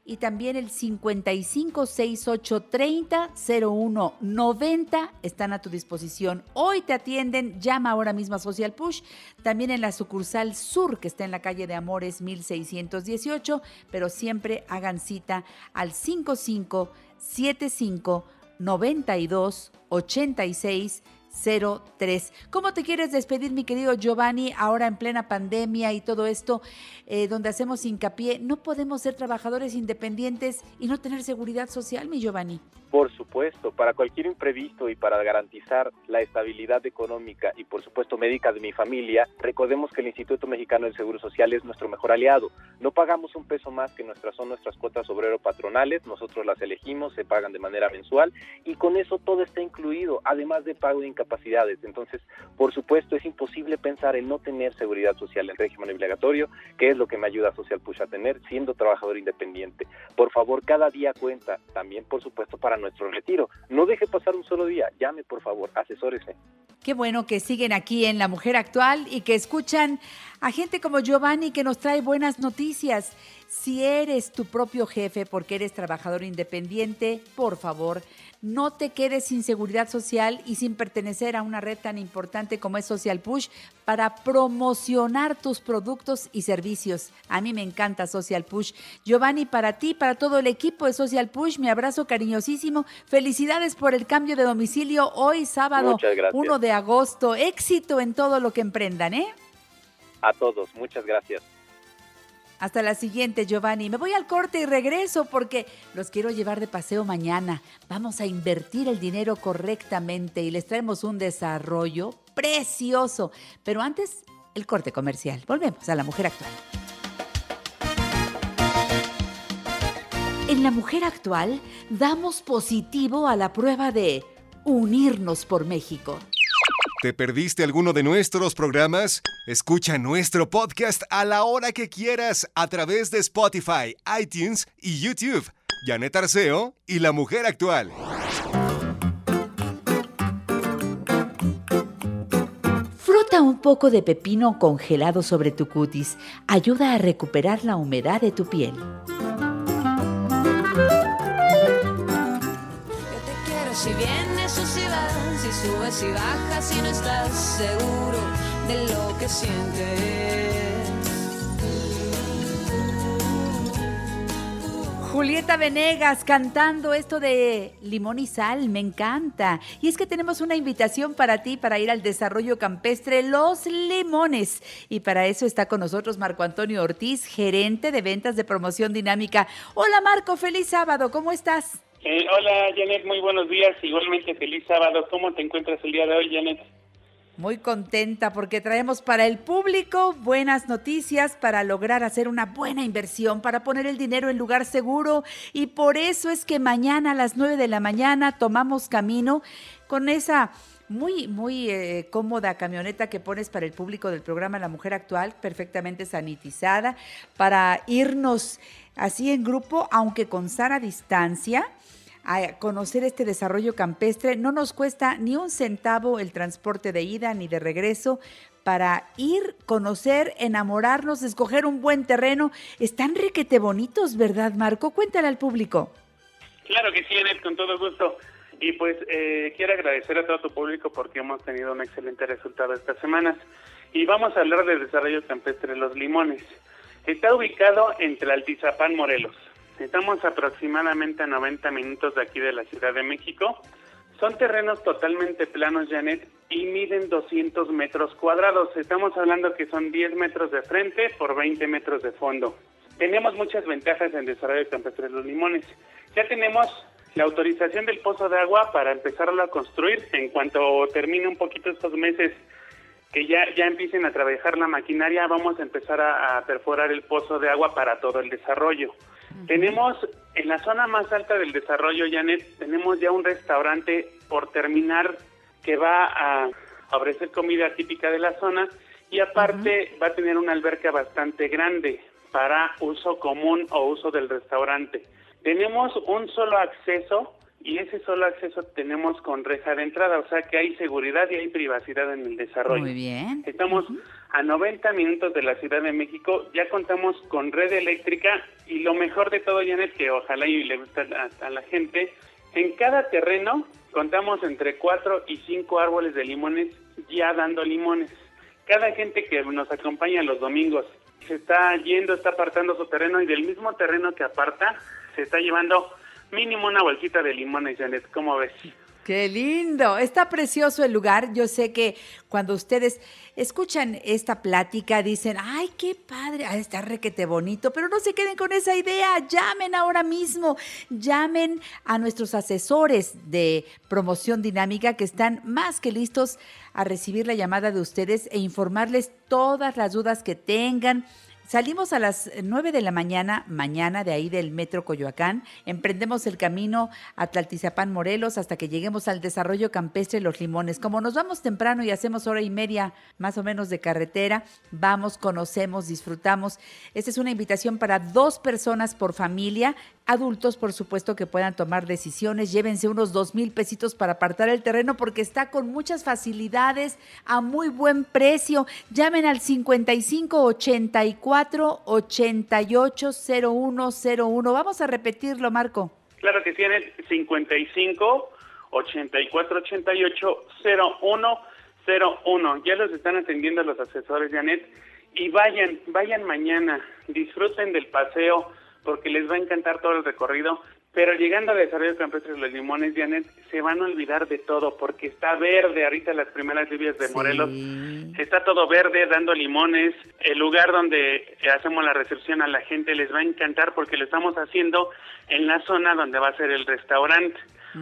y también el 55 68 30 01 90 están a tu disposición. Hoy te atienden, llama ahora mismo a Social Push, también en la sucursal sur que está en la calle de Amores 1618, pero siempre hagan cita al 55 75 92 86 03. ¿Cómo te quieres despedir, mi querido Giovanni, ahora en plena pandemia y todo esto, eh, donde hacemos hincapié? No podemos ser trabajadores independientes y no tener seguridad social, mi Giovanni. Por supuesto. para cualquier imprevisto y para garantizar la estabilidad económica y por supuesto médica de mi familia, recordemos que el Instituto Mexicano del Seguro Social es nuestro mejor aliado. No pagamos un peso más que nuestras son nuestras cuotas obrero patronales, nosotros las elegimos, se pagan de manera mensual y con eso todo está incluido, además de pago de incapacidades. Entonces, por supuesto, es imposible pensar en no tener seguridad social en régimen obligatorio, que es lo que me ayuda Social Push a tener siendo trabajador independiente. Por favor, cada día cuenta, también por supuesto para nuestro retiro. No deje pasar un solo día, llame por favor, asesórese. Qué bueno que siguen aquí en La Mujer Actual y que escuchan a gente como Giovanni que nos trae buenas noticias. Si eres tu propio jefe porque eres trabajador independiente, por favor, no te quedes sin seguridad social y sin pertenecer a una red tan importante como es Social Push para promocionar tus productos y servicios. A mí me encanta Social Push. Giovanni, para ti, para todo el equipo de Social Push, mi abrazo cariñosísimo. Felicidades por el cambio de domicilio hoy sábado Muchas gracias. 1 de agosto. Éxito en todo lo que emprendan, ¿eh? A todos, muchas gracias. Hasta la siguiente, Giovanni. Me voy al corte y regreso porque los quiero llevar de paseo mañana. Vamos a invertir el dinero correctamente y les traemos un desarrollo precioso. Pero antes, el corte comercial. Volvemos a la mujer actual. En la mujer actual, damos positivo a la prueba de unirnos por México. ¿Te perdiste alguno de nuestros programas? Escucha nuestro podcast a la hora que quieras a través de Spotify, iTunes y YouTube. Janet Arceo y la mujer actual. Frota un poco de pepino congelado sobre tu cutis. Ayuda a recuperar la humedad de tu piel. Subes y bajas, si no estás seguro de lo que sientes. Julieta Venegas cantando esto de limón y sal, me encanta. Y es que tenemos una invitación para ti para ir al desarrollo campestre Los Limones. Y para eso está con nosotros Marco Antonio Ortiz, gerente de ventas de promoción dinámica. Hola Marco, feliz sábado, ¿cómo estás? Eh, hola Janet, muy buenos días. Igualmente feliz sábado. ¿Cómo te encuentras el día de hoy, Janet? Muy contenta porque traemos para el público buenas noticias para lograr hacer una buena inversión, para poner el dinero en lugar seguro. Y por eso es que mañana a las 9 de la mañana tomamos camino con esa muy, muy eh, cómoda camioneta que pones para el público del programa La Mujer Actual, perfectamente sanitizada, para irnos así en grupo, aunque con sana distancia a conocer este desarrollo campestre. No nos cuesta ni un centavo el transporte de ida ni de regreso para ir, conocer, enamorarnos, escoger un buen terreno. Están requete bonitos, ¿verdad, Marco? Cuéntale al público. Claro que sí, Janet, con todo gusto. Y pues eh, quiero agradecer a todo tu público porque hemos tenido un excelente resultado estas semanas. Y vamos a hablar del desarrollo campestre Los Limones. Está ubicado entre Altizapán, Morelos. Estamos aproximadamente a 90 minutos de aquí de la Ciudad de México. Son terrenos totalmente planos, Janet, y miden 200 metros cuadrados. Estamos hablando que son 10 metros de frente por 20 metros de fondo. Tenemos muchas ventajas en desarrollo campestre de los limones. Ya tenemos la autorización del pozo de agua para empezarlo a construir en cuanto termine un poquito estos meses que ya, ya empiecen a trabajar la maquinaria, vamos a empezar a, a perforar el pozo de agua para todo el desarrollo. Tenemos en la zona más alta del desarrollo, Janet, tenemos ya un restaurante por terminar que va a ofrecer comida típica de la zona y aparte va a tener una alberca bastante grande para uso común o uso del restaurante. Tenemos un solo acceso y ese solo acceso tenemos con reja de entrada, o sea que hay seguridad y hay privacidad en el desarrollo. Muy bien. Estamos a 90 minutos de la Ciudad de México, ya contamos con red eléctrica y lo mejor de todo, Janet, que ojalá y le guste a, a la gente, en cada terreno contamos entre 4 y 5 árboles de limones ya dando limones. Cada gente que nos acompaña los domingos se está yendo, está apartando su terreno y del mismo terreno que aparta se está llevando mínimo una bolsita de limones, Janet, ¿cómo ves? Qué lindo, está precioso el lugar. Yo sé que cuando ustedes escuchan esta plática dicen, ay, qué padre, ah, está requete bonito, pero no se queden con esa idea, llamen ahora mismo, llamen a nuestros asesores de promoción dinámica que están más que listos a recibir la llamada de ustedes e informarles todas las dudas que tengan. Salimos a las 9 de la mañana, mañana de ahí del Metro Coyoacán. Emprendemos el camino a Tlaltizapán, Morelos, hasta que lleguemos al desarrollo campestre Los Limones. Como nos vamos temprano y hacemos hora y media más o menos de carretera, vamos, conocemos, disfrutamos. Esta es una invitación para dos personas por familia. Adultos, por supuesto, que puedan tomar decisiones. Llévense unos dos mil pesitos para apartar el terreno porque está con muchas facilidades a muy buen precio. Llamen al 55 84 880101. Vamos a repetirlo, Marco. Claro que tiene 55 84 88 0101. Ya los están atendiendo los asesores, Janet. Y vayan, vayan mañana, disfruten del paseo porque les va a encantar todo el recorrido. Pero llegando a Desarrollo Campestre de los Limones, Janet, se van a olvidar de todo porque está verde ahorita las primeras lluvias de Morelos. Está todo verde, dando limones. El lugar donde hacemos la recepción a la gente les va a encantar porque lo estamos haciendo en la zona donde va a ser el restaurante.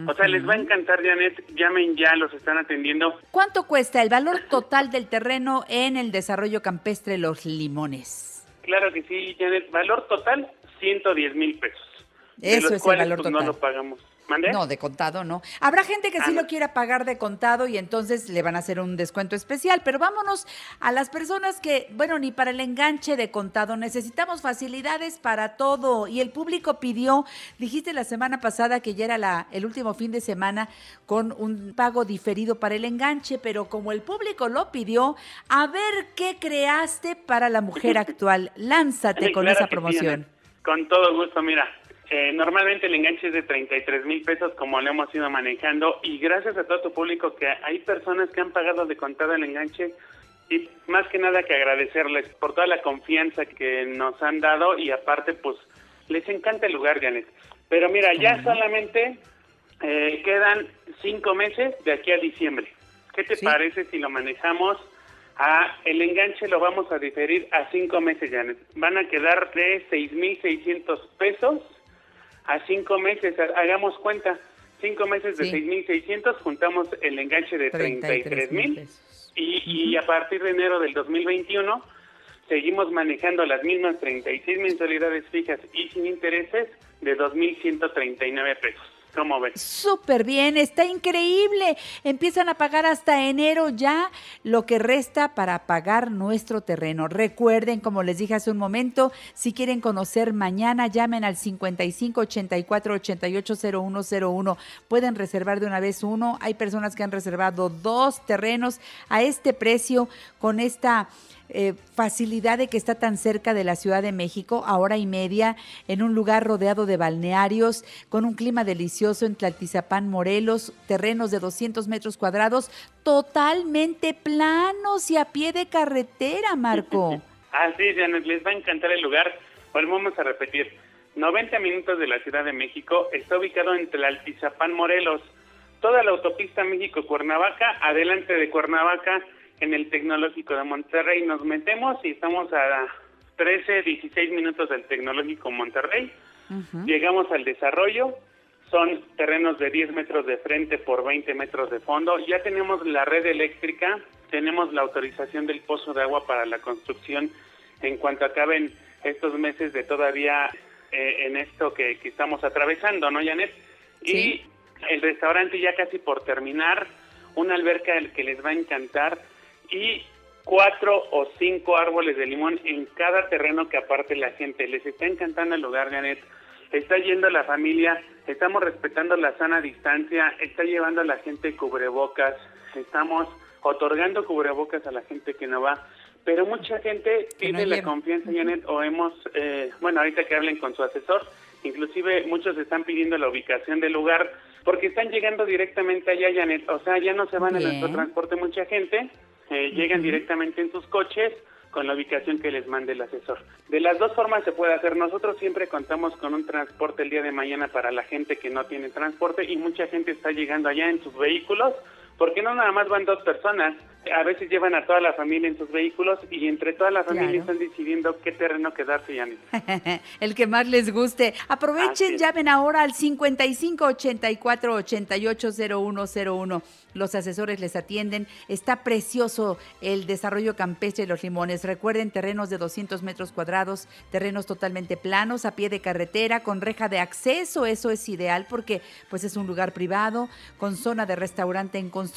O sea, les va a encantar, Janet. Llamen ya, los están atendiendo. ¿Cuánto cuesta el valor total del terreno en el desarrollo campestre Los Limones? Claro que sí, Janet. Valor total, 110 mil pesos. De Eso los es el valor pues, total. No lo pagamos. No, de contado no. Habrá gente que sí Ah, no. lo quiera pagar de contado y entonces le van a hacer un descuento especial, pero vámonos a las personas que, bueno, ni para el enganche de contado, necesitamos facilidades para todo y el público pidió, dijiste la semana pasada que ya era la, el último fin de semana con un pago diferido para el enganche, pero como el público lo pidió, a ver qué creaste para la mujer actual. Lánzate Sí, con claro esa sí, promoción. Con todo gusto, mira. Eh, normalmente el enganche es de 33 mil pesos como lo hemos ido manejando y gracias a todo tu público que hay personas que han pagado de contado el enganche y más que nada que agradecerles por toda la confianza que nos han dado y aparte pues les encanta el lugar, Janet. Pero mira, ya solamente eh, quedan cinco meses de aquí a diciembre. ¿Qué te parece si lo manejamos a el enganche lo vamos a diferir a cinco meses, Janet? Van a quedar de 6.600 pesos a cinco meses. Ha- Hagamos cuenta, cinco meses de Sí. 6.600, juntamos el enganche de 33 mil pesos. y, y a partir de enero del 2021 seguimos manejando las mismas 36 mensualidades fijas y sin intereses de 2.139 pesos. ¿Cómo ves? Súper bien, está increíble. Empiezan a pagar hasta enero ya lo que resta para pagar nuestro terreno. Recuerden, como les dije hace un momento, si quieren conocer mañana, llamen al 55 84 88 0101. Pueden reservar de una vez uno. Hay personas que han reservado dos terrenos a este precio con esta eh, facilidad de que está tan cerca de la Ciudad de México, a hora y media, en un lugar rodeado de balnearios, con un clima delicioso en Tlaltizapán, Morelos, terrenos de 200 metros cuadrados, totalmente planos y a pie de carretera, Marco. Así, Janet, les va a encantar el lugar. Volvemos a repetir. 90 minutos de la Ciudad de México, está ubicado entre Altizapán, Morelos. Toda la autopista México-Cuernavaca, adelante de Cuernavaca, en el Tecnológico de Monterrey. Nos metemos y estamos a 13, 16 minutos del Tecnológico Monterrey. Llegamos al desarrollo, son terrenos de 10 metros de frente por 20 metros de fondo. Ya tenemos la red eléctrica, tenemos la autorización del pozo de agua para la construcción en cuanto acaben estos meses de todavía eh, en esto que, que estamos atravesando, ¿no, Janet? Y el restaurante ya casi por terminar, una alberca que les va a encantar y cuatro o cinco árboles de limón en cada terreno que aparte la gente. Les está encantando el lugar, Janet. Está yendo la familia, estamos respetando la sana distancia, está llevando a la gente cubrebocas, estamos otorgando cubrebocas a la gente que no va. Pero mucha gente no pide la confianza, Janet, o hemos, eh, bueno, ahorita que hablen con su asesor, inclusive muchos están pidiendo la ubicación del lugar porque están llegando directamente allá, Janet. O sea, ya no se van en Bien. nuestro transporte mucha gente, eh, llegan directamente en sus coches, con la ubicación que les mande el asesor. De las dos formas se puede hacer. Nosotros siempre contamos con un transporte el día de mañana para la gente que no tiene transporte y mucha gente está llegando allá en sus vehículos porque no nada más van dos personas, a veces llevan a toda la familia en sus vehículos y entre toda la familia Claro. están decidiendo qué terreno quedarse, Janet. El que más les guste. Aprovechen, llamen ahora al 55 84 88 0101. Los asesores les atienden. Está precioso el desarrollo campestre de los limones. Recuerden, terrenos de 200 metros cuadrados, terrenos totalmente planos, a pie de carretera, con reja de acceso. Eso es ideal porque pues es un lugar privado, con zona de restaurante en construcción,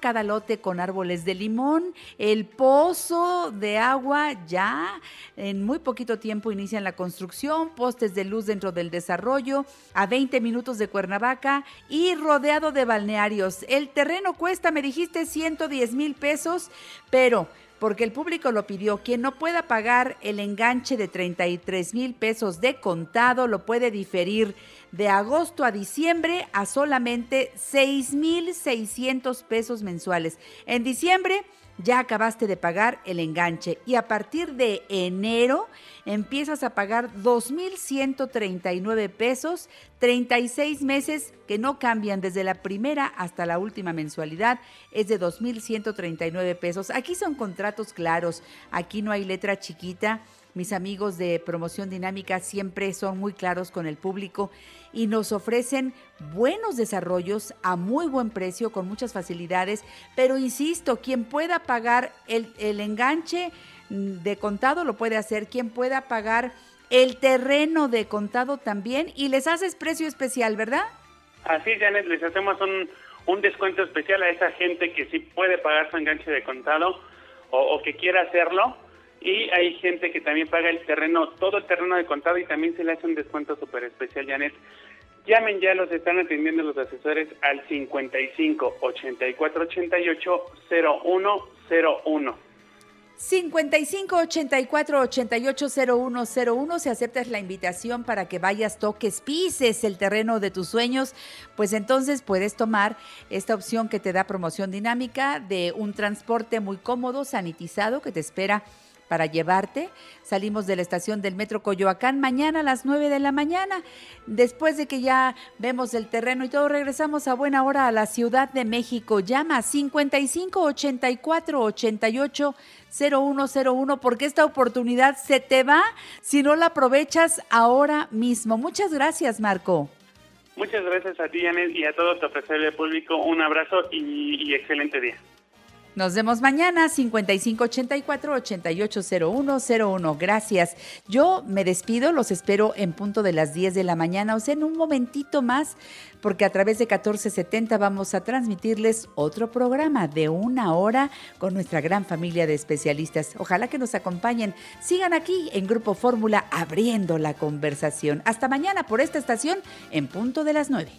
cada lote con árboles de limón, el pozo de agua ya en muy poquito tiempo inician la construcción, postes de luz dentro del desarrollo, a 20 minutos de Cuernavaca y rodeado de balnearios. El terreno cuesta, me dijiste, 110 mil pesos, pero porque el público lo pidió. Quien no pueda pagar el enganche de 33 mil pesos de contado lo puede diferir de agosto a diciembre a solamente 6 mil 600 pesos mensuales. En diciembre ya acabaste de pagar el enganche y a partir de enero empiezas a pagar 2.139 pesos, 36 meses que no cambian desde la primera hasta la última mensualidad, es de 2.139 pesos. Aquí son contratos claros, aquí no hay letra chiquita. Mis amigos de promoción dinámica siempre son muy claros con el público y nos ofrecen buenos desarrollos a muy buen precio, con muchas facilidades, pero insisto, quien pueda pagar el, el enganche de contado lo puede hacer, quien pueda pagar el terreno de contado también y les haces precio especial, ¿verdad? Así, Janet, les hacemos un, un descuento especial a esa gente que sí puede pagar su enganche de contado o que quiera hacerlo. Y hay gente que también paga el terreno, todo el terreno de contado y también se le hace un descuento súper especial, Janet. Llamen ya, los están atendiendo los asesores al 55 84 88 0101. 55 84 88 0101 si aceptas la invitación para que vayas, toques, pises el terreno de tus sueños, pues entonces puedes tomar esta opción que te da promoción dinámica de un transporte muy cómodo, sanitizado, que te espera para llevarte. Salimos de la estación del Metro Coyoacán mañana a las 9 de la mañana. Después de que ya vemos el terreno y todo, regresamos a buena hora a la Ciudad de México. Llama 55 84 88 0101 porque esta oportunidad se te va si no la aprovechas ahora mismo. Muchas gracias, Marco. Muchas gracias a ti, Janet, y a todo tu apreciable público. Un abrazo y, y excelente día. Nos vemos mañana, 5584-880101. Gracias. Yo me despido, los espero en punto de las 10 de la mañana, o sea, en un momentito más, porque a través de 1470 vamos a transmitirles otro programa de una hora con nuestra gran familia de especialistas. Ojalá que nos acompañen. Sigan aquí en Grupo Fórmula abriendo la conversación. Hasta mañana por esta estación en punto de las 9.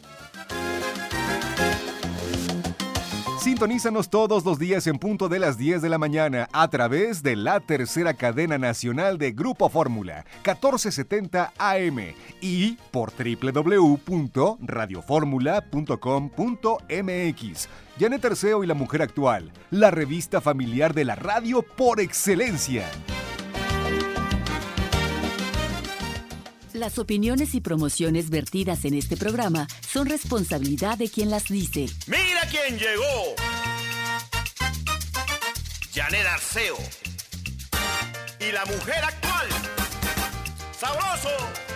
Sintonízanos todos los días en punto de las 10 de la mañana a través de la tercera cadena nacional de Grupo Fórmula, 1470 AM y por www.radioformula.com.mx. Janet Terceo y la Mujer Actual, la revista familiar de la radio por excelencia. Las opiniones y promociones vertidas en este programa son responsabilidad de quien las dice. Mira quién llegó. Janet Arceo. Y la mujer actual. Sabroso.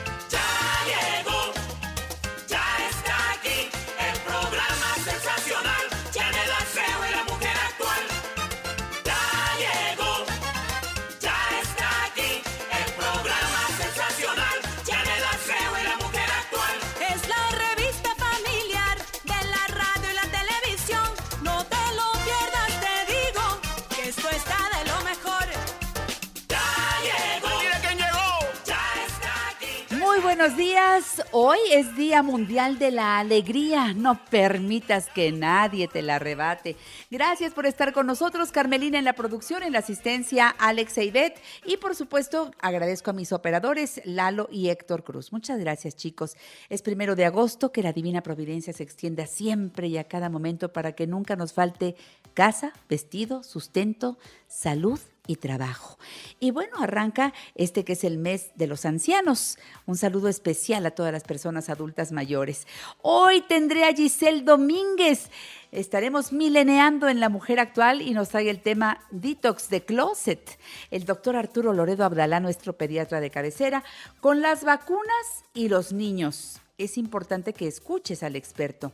Buenos días. Hoy es Día Mundial de la Alegría. No permitas que nadie te la arrebate. Gracias por estar con nosotros, Carmelina en la producción, en la asistencia, Alex e Ivette. Y por supuesto, agradezco a mis operadores, Lalo y Héctor Cruz. Muchas gracias, chicos. Es primero de agosto, que la divina providencia se extienda siempre y a cada momento para que nunca nos falte casa, vestido, sustento, salud y trabajo. Y bueno, arranca este que es el mes de los ancianos. Un saludo especial a todas las personas adultas mayores. Hoy tendré a Giselle Domínguez. Estaremos mileneando en la mujer actual y nos trae el tema Detox de Closet. El doctor Arturo Loredo Abdalá, nuestro pediatra de cabecera, con las vacunas y los niños. Es importante que escuches al experto.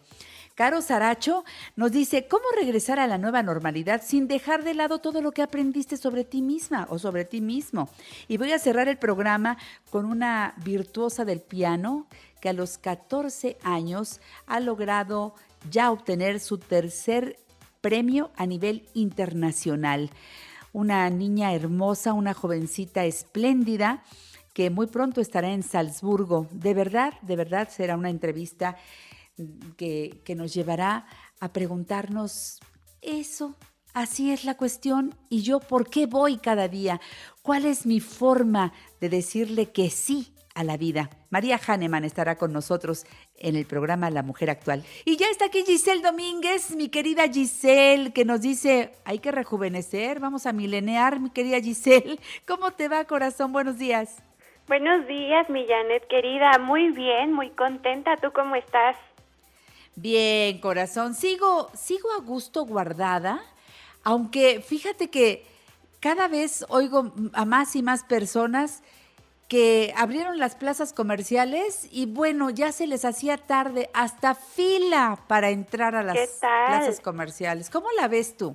Caro Saracho nos dice, ¿cómo regresar a la nueva normalidad sin dejar de lado todo lo que aprendiste sobre ti misma o sobre ti mismo? Y voy a cerrar el programa con una virtuosa del piano que a los 14 años ha logrado ya obtener su tercer premio a nivel internacional. Una niña hermosa, una jovencita espléndida que muy pronto estará en Salzburgo. De verdad, de verdad será una entrevista que, que nos llevará a preguntarnos eso. Así es la cuestión. ¿Y yo por qué voy cada día? ¿Cuál es mi forma de decirle que sí a la vida? María Hahnemann estará con nosotros en el programa La Mujer Actual. Y ya está aquí Giselle Domínguez, mi querida Giselle, que nos dice, hay que rejuvenecer, vamos a milenear, mi querida Giselle. ¿Cómo te va, corazón? Buenos días. Buenos días, mi Janet querida. Muy bien, muy contenta. ¿Tú cómo estás? Bien, corazón. Sigo, sigo a gusto guardada, aunque fíjate que cada vez oigo a más y más personas que abrieron las plazas comerciales y bueno, ya se les hacía tarde, hasta fila para entrar a las plazas comerciales. ¿Cómo la ves tú?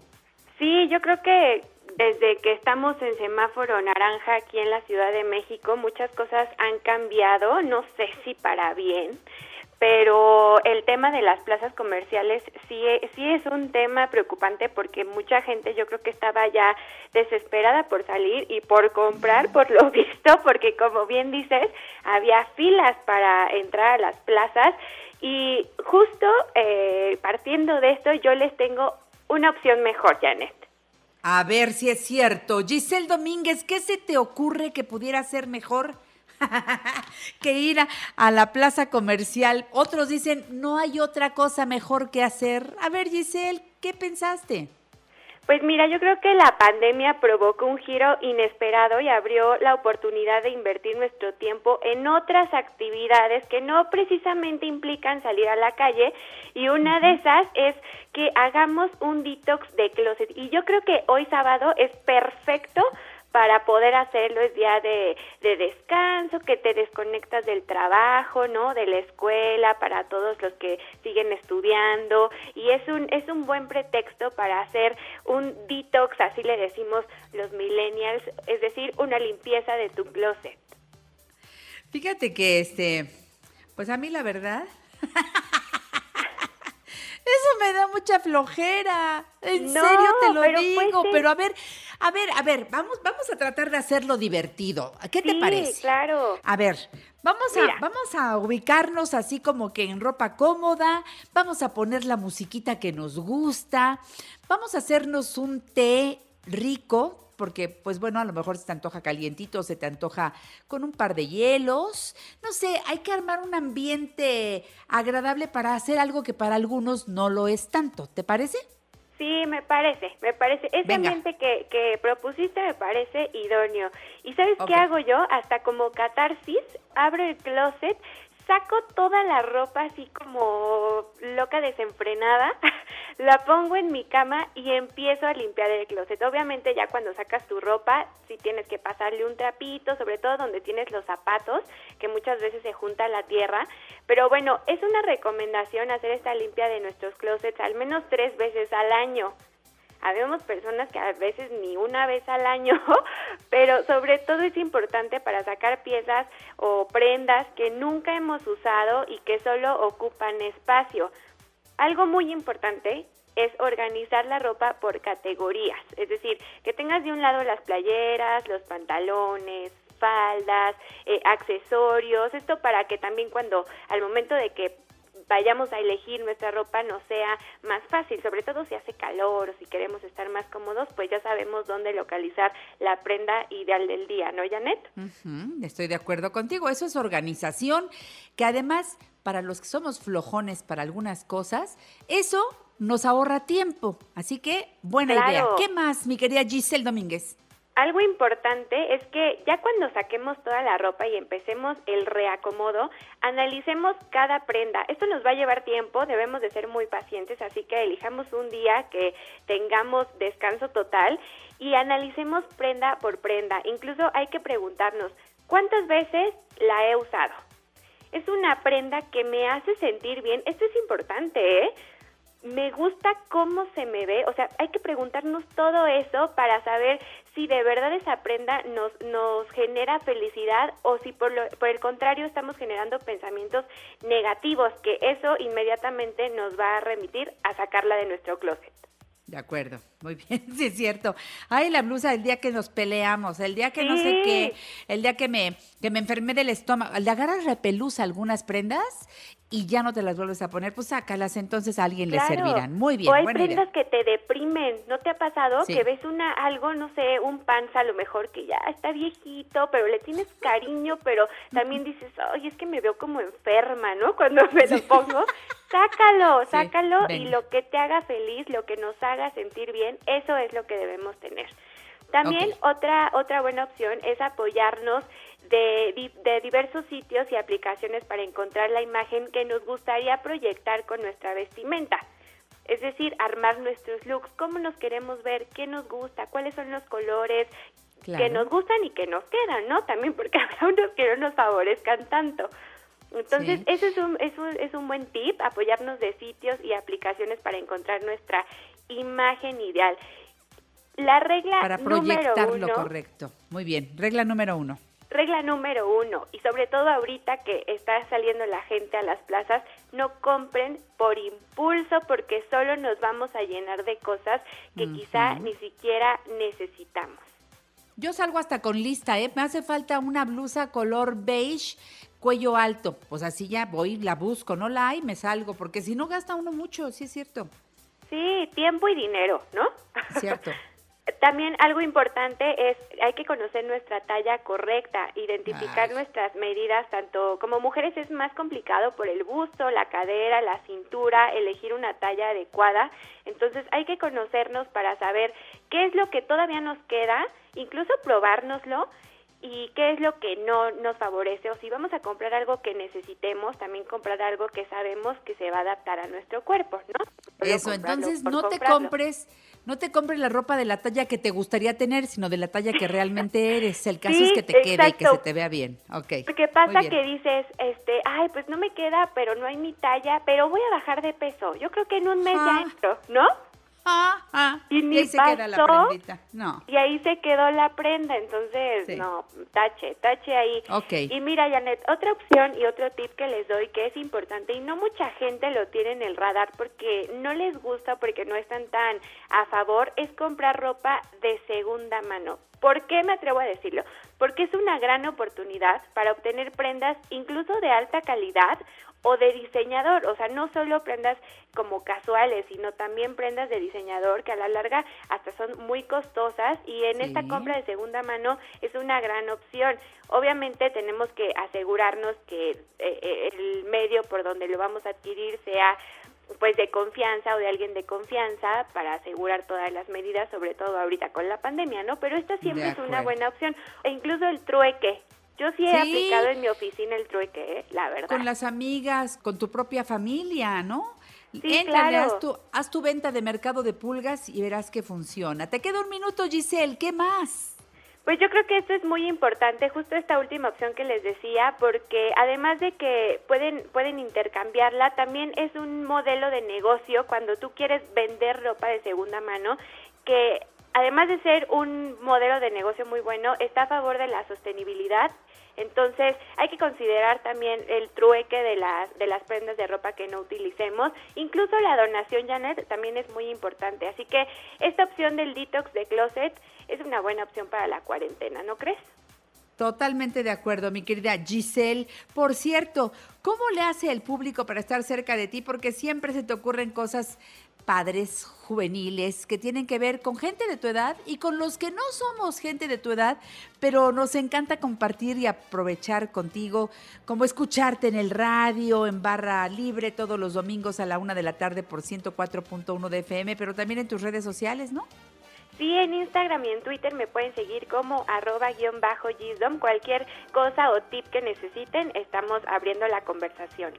Sí, yo creo que desde que estamos en semáforo naranja aquí en la Ciudad de México, muchas cosas han cambiado, no sé si para bien, pero el tema de las plazas comerciales sí, sí es un tema preocupante porque mucha gente yo creo que estaba ya desesperada por salir y por comprar por lo visto, porque como bien dices, había filas para entrar a las plazas y justo eh, partiendo de esto yo les tengo una opción mejor, Janet. A ver si es cierto. Giselle Domínguez, ¿qué se te ocurre que pudiera ser mejor que ir a, a la plaza comercial? Otros dicen, no hay otra cosa mejor que hacer. A ver, Giselle, ¿qué pensaste? Pues mira, yo creo que la pandemia provocó un giro inesperado y abrió la oportunidad de invertir nuestro tiempo en otras actividades que no precisamente implican salir a la calle. Y una de esas es que hagamos un detox de closet. Y yo creo que hoy sábado es perfecto para poder hacerlo es día de, de, descanso, que te desconectas del trabajo, ¿no? De la escuela, para todos los que siguen estudiando y es un es un buen pretexto para hacer un detox, así le decimos los millennials, es decir, una limpieza de tu closet. Fíjate que este, pues a mí la verdad Eso me da mucha flojera. En No, serio te lo pero digo. pues sí. Pero a ver, a ver, a ver, vamos, vamos a tratar de hacerlo divertido. ¿Qué te Sí, parece? claro. A ver, vamos a, vamos a ubicarnos así como que en ropa cómoda, vamos a poner la musiquita que nos gusta, vamos a hacernos un té rico, porque pues bueno, a lo mejor se te antoja calientito, se te antoja con un par de hielos, no sé, hay que armar un ambiente agradable para hacer algo que para algunos no lo es tanto, ¿te parece? Sí, me parece, me parece. Ese Venga. ambiente que, que propusiste me parece idóneo. ¿Y sabes qué hago yo? Hasta como catarsis, abro el closet, saco toda la ropa así como loca desenfrenada, la pongo en mi cama y empiezo a limpiar el closet. Obviamente ya cuando sacas tu ropa, sí tienes que pasarle un trapito, sobre todo donde tienes los zapatos, que muchas veces se junta la tierra. Pero bueno, es una recomendación hacer esta limpia de nuestros closets al menos tres veces al año. Habemos personas que a veces ni una vez al año, pero sobre todo es importante para sacar piezas o prendas que nunca hemos usado y que solo ocupan espacio. Algo muy importante es organizar la ropa por categorías, es decir, que tengas de un lado las playeras, los pantalones, faldas, eh, accesorios, esto para que también cuando al momento de que vayamos a elegir nuestra ropa no sea más fácil, sobre todo si hace calor o si queremos estar más cómodos, pues ya sabemos dónde localizar la prenda ideal del día, ¿no, Janet? Estoy de acuerdo contigo. Eso es organización, que además, para los que somos flojones para algunas cosas, eso nos ahorra tiempo. Así que, buena Claro. idea. ¿Qué más, mi querida Giselle Domínguez? Algo importante es que ya cuando saquemos toda la ropa y empecemos el reacomodo, analicemos cada prenda. Esto nos va a llevar tiempo, debemos de ser muy pacientes, así que elijamos un día que tengamos descanso total y analicemos prenda por prenda. Incluso hay que preguntarnos, ¿cuántas veces la he usado? Es una prenda que me hace sentir bien. Esto es importante, ¿eh? Me gusta cómo se me ve. O sea, hay que preguntarnos todo eso para saber si de verdad esa prenda nos, nos genera felicidad o si por, lo, por el contrario estamos generando pensamientos negativos, que eso inmediatamente nos va a remitir a sacarla de nuestro closet. De acuerdo, muy bien, sí es cierto. Ay, la blusa el día que nos peleamos, el día que no sé qué, el día que me, que me enfermé del estómago, le agarras repelús a algunas prendas y ya no te las vuelves a poner, pues sácalas, entonces a alguien le Claro. servirán. Muy bien, O hay buena prendas idea. que te deprimen. ¿No te ha pasado Sí. que ves una algo, no sé, un panza a lo mejor que ya está viejito, pero le tienes cariño, pero también dices, ay, es que me veo como enferma, ¿no? Cuando me lo pongo. Sácalo, Sí, sácalo y lo que te haga feliz, lo que nos haga sentir bien, eso es lo que debemos tener. También otra otra buena opción es apoyarnos de, de diversos sitios y aplicaciones para encontrar la imagen que nos gustaría proyectar con nuestra vestimenta. Es decir, armar nuestros looks, cómo nos queremos ver, qué nos gusta, cuáles son los colores Claro. que nos gustan y que nos quedan, ¿no? También porque habrá unos que no nos favorezcan tanto. Entonces, Sí. ese es un, es, un, es un buen tip, apoyarnos de sitios y aplicaciones para encontrar nuestra imagen ideal. La regla Para número proyectar uno, lo correcto. Muy bien, regla número uno. Regla número uno, y sobre todo ahorita que está saliendo la gente a las plazas, no compren por impulso porque solo nos vamos a llenar de cosas que quizá ni siquiera necesitamos. Yo salgo hasta con lista, ¿eh? Me hace falta una blusa color beige, cuello alto. Pues así ya voy, la busco, no la hay, me salgo, porque si no gasta uno mucho, sí es cierto. Sí, tiempo y dinero, ¿no? Cierto. También algo importante es, hay que conocer nuestra talla correcta, identificar Ay. nuestras medidas, tanto como mujeres es más complicado por el busto, la cadera, la cintura, elegir una talla adecuada. Entonces hay que conocernos para saber qué es lo que todavía nos queda, incluso probárnoslo y qué es lo que no nos favorece o si vamos a comprar algo que necesitemos, también comprar algo que sabemos que se va a adaptar a nuestro cuerpo, ¿no? Solo Eso, entonces no te compres, no te compres la ropa de la talla que te gustaría tener, sino de la talla que realmente eres. El caso Sí, es que te quede y que se te vea bien. Ok. Porque pasa que dices, este, ay, pues no me queda, pero no hay mi talla, pero voy a bajar de peso. Yo creo que en un mes ya Ah. entro, ¿no? Ah, ah, y ni ahí se queda la prendita. No. Y ahí se quedó la prenda, entonces, Sí. no, tache, tache ahí. Ok. Y mira, Janet, otra opción y otro tip que les doy que es importante y no mucha gente lo tiene en el radar porque no les gusta, porque no están tan a favor, es comprar ropa de segunda mano. ¿Por qué me atrevo a decirlo? Porque es una gran oportunidad para obtener prendas incluso de alta calidad o de diseñador, o sea, no solo prendas como casuales, sino también prendas de diseñador que a la larga hasta son muy costosas y en esta compra de segunda mano es una gran opción. Obviamente tenemos que asegurarnos que eh, eh, el medio por donde lo vamos a adquirir sea pues de confianza o de alguien de confianza para asegurar todas las medidas, sobre todo ahorita con la pandemia, ¿no? Pero esta siempre es una buena opción. E incluso el trueque. Yo sí he Sí. aplicado en mi oficina el trueque, ¿eh? la verdad. Con las amigas, con tu propia familia, ¿no? Sí, Éntrale, claro. haz, tu, haz tu venta de mercado de pulgas y verás que funciona. Te queda un minuto, Giselle, ¿qué más? Pues yo creo que esto es muy importante, justo esta última opción que les decía, porque además de que pueden, pueden intercambiarla, también es un modelo de negocio cuando tú quieres vender ropa de segunda mano, que además de ser un modelo de negocio muy bueno, está a favor de la sostenibilidad. Entonces hay que considerar también el trueque de las, de las prendas de ropa que no utilicemos. Incluso la donación, Janet, también es muy importante. Así que esta opción del detox de closet es una buena opción para la cuarentena, ¿no crees? Totalmente de acuerdo, mi querida Giselle. Por cierto, ¿cómo le hace el público para estar cerca de ti? Porque siempre se te ocurren cosas padres, juveniles, que tienen que ver con gente de tu edad y con los que no somos gente de tu edad, pero nos encanta compartir y aprovechar contigo, como escucharte en el radio, en barra libre, todos los domingos a la una de la tarde por 104.1 de FM, pero también en tus redes sociales, ¿no? Sí, en Instagram y en Twitter me pueden seguir como arroba guion bajo. Cualquier cosa o tip que necesiten, estamos abriendo la conversación.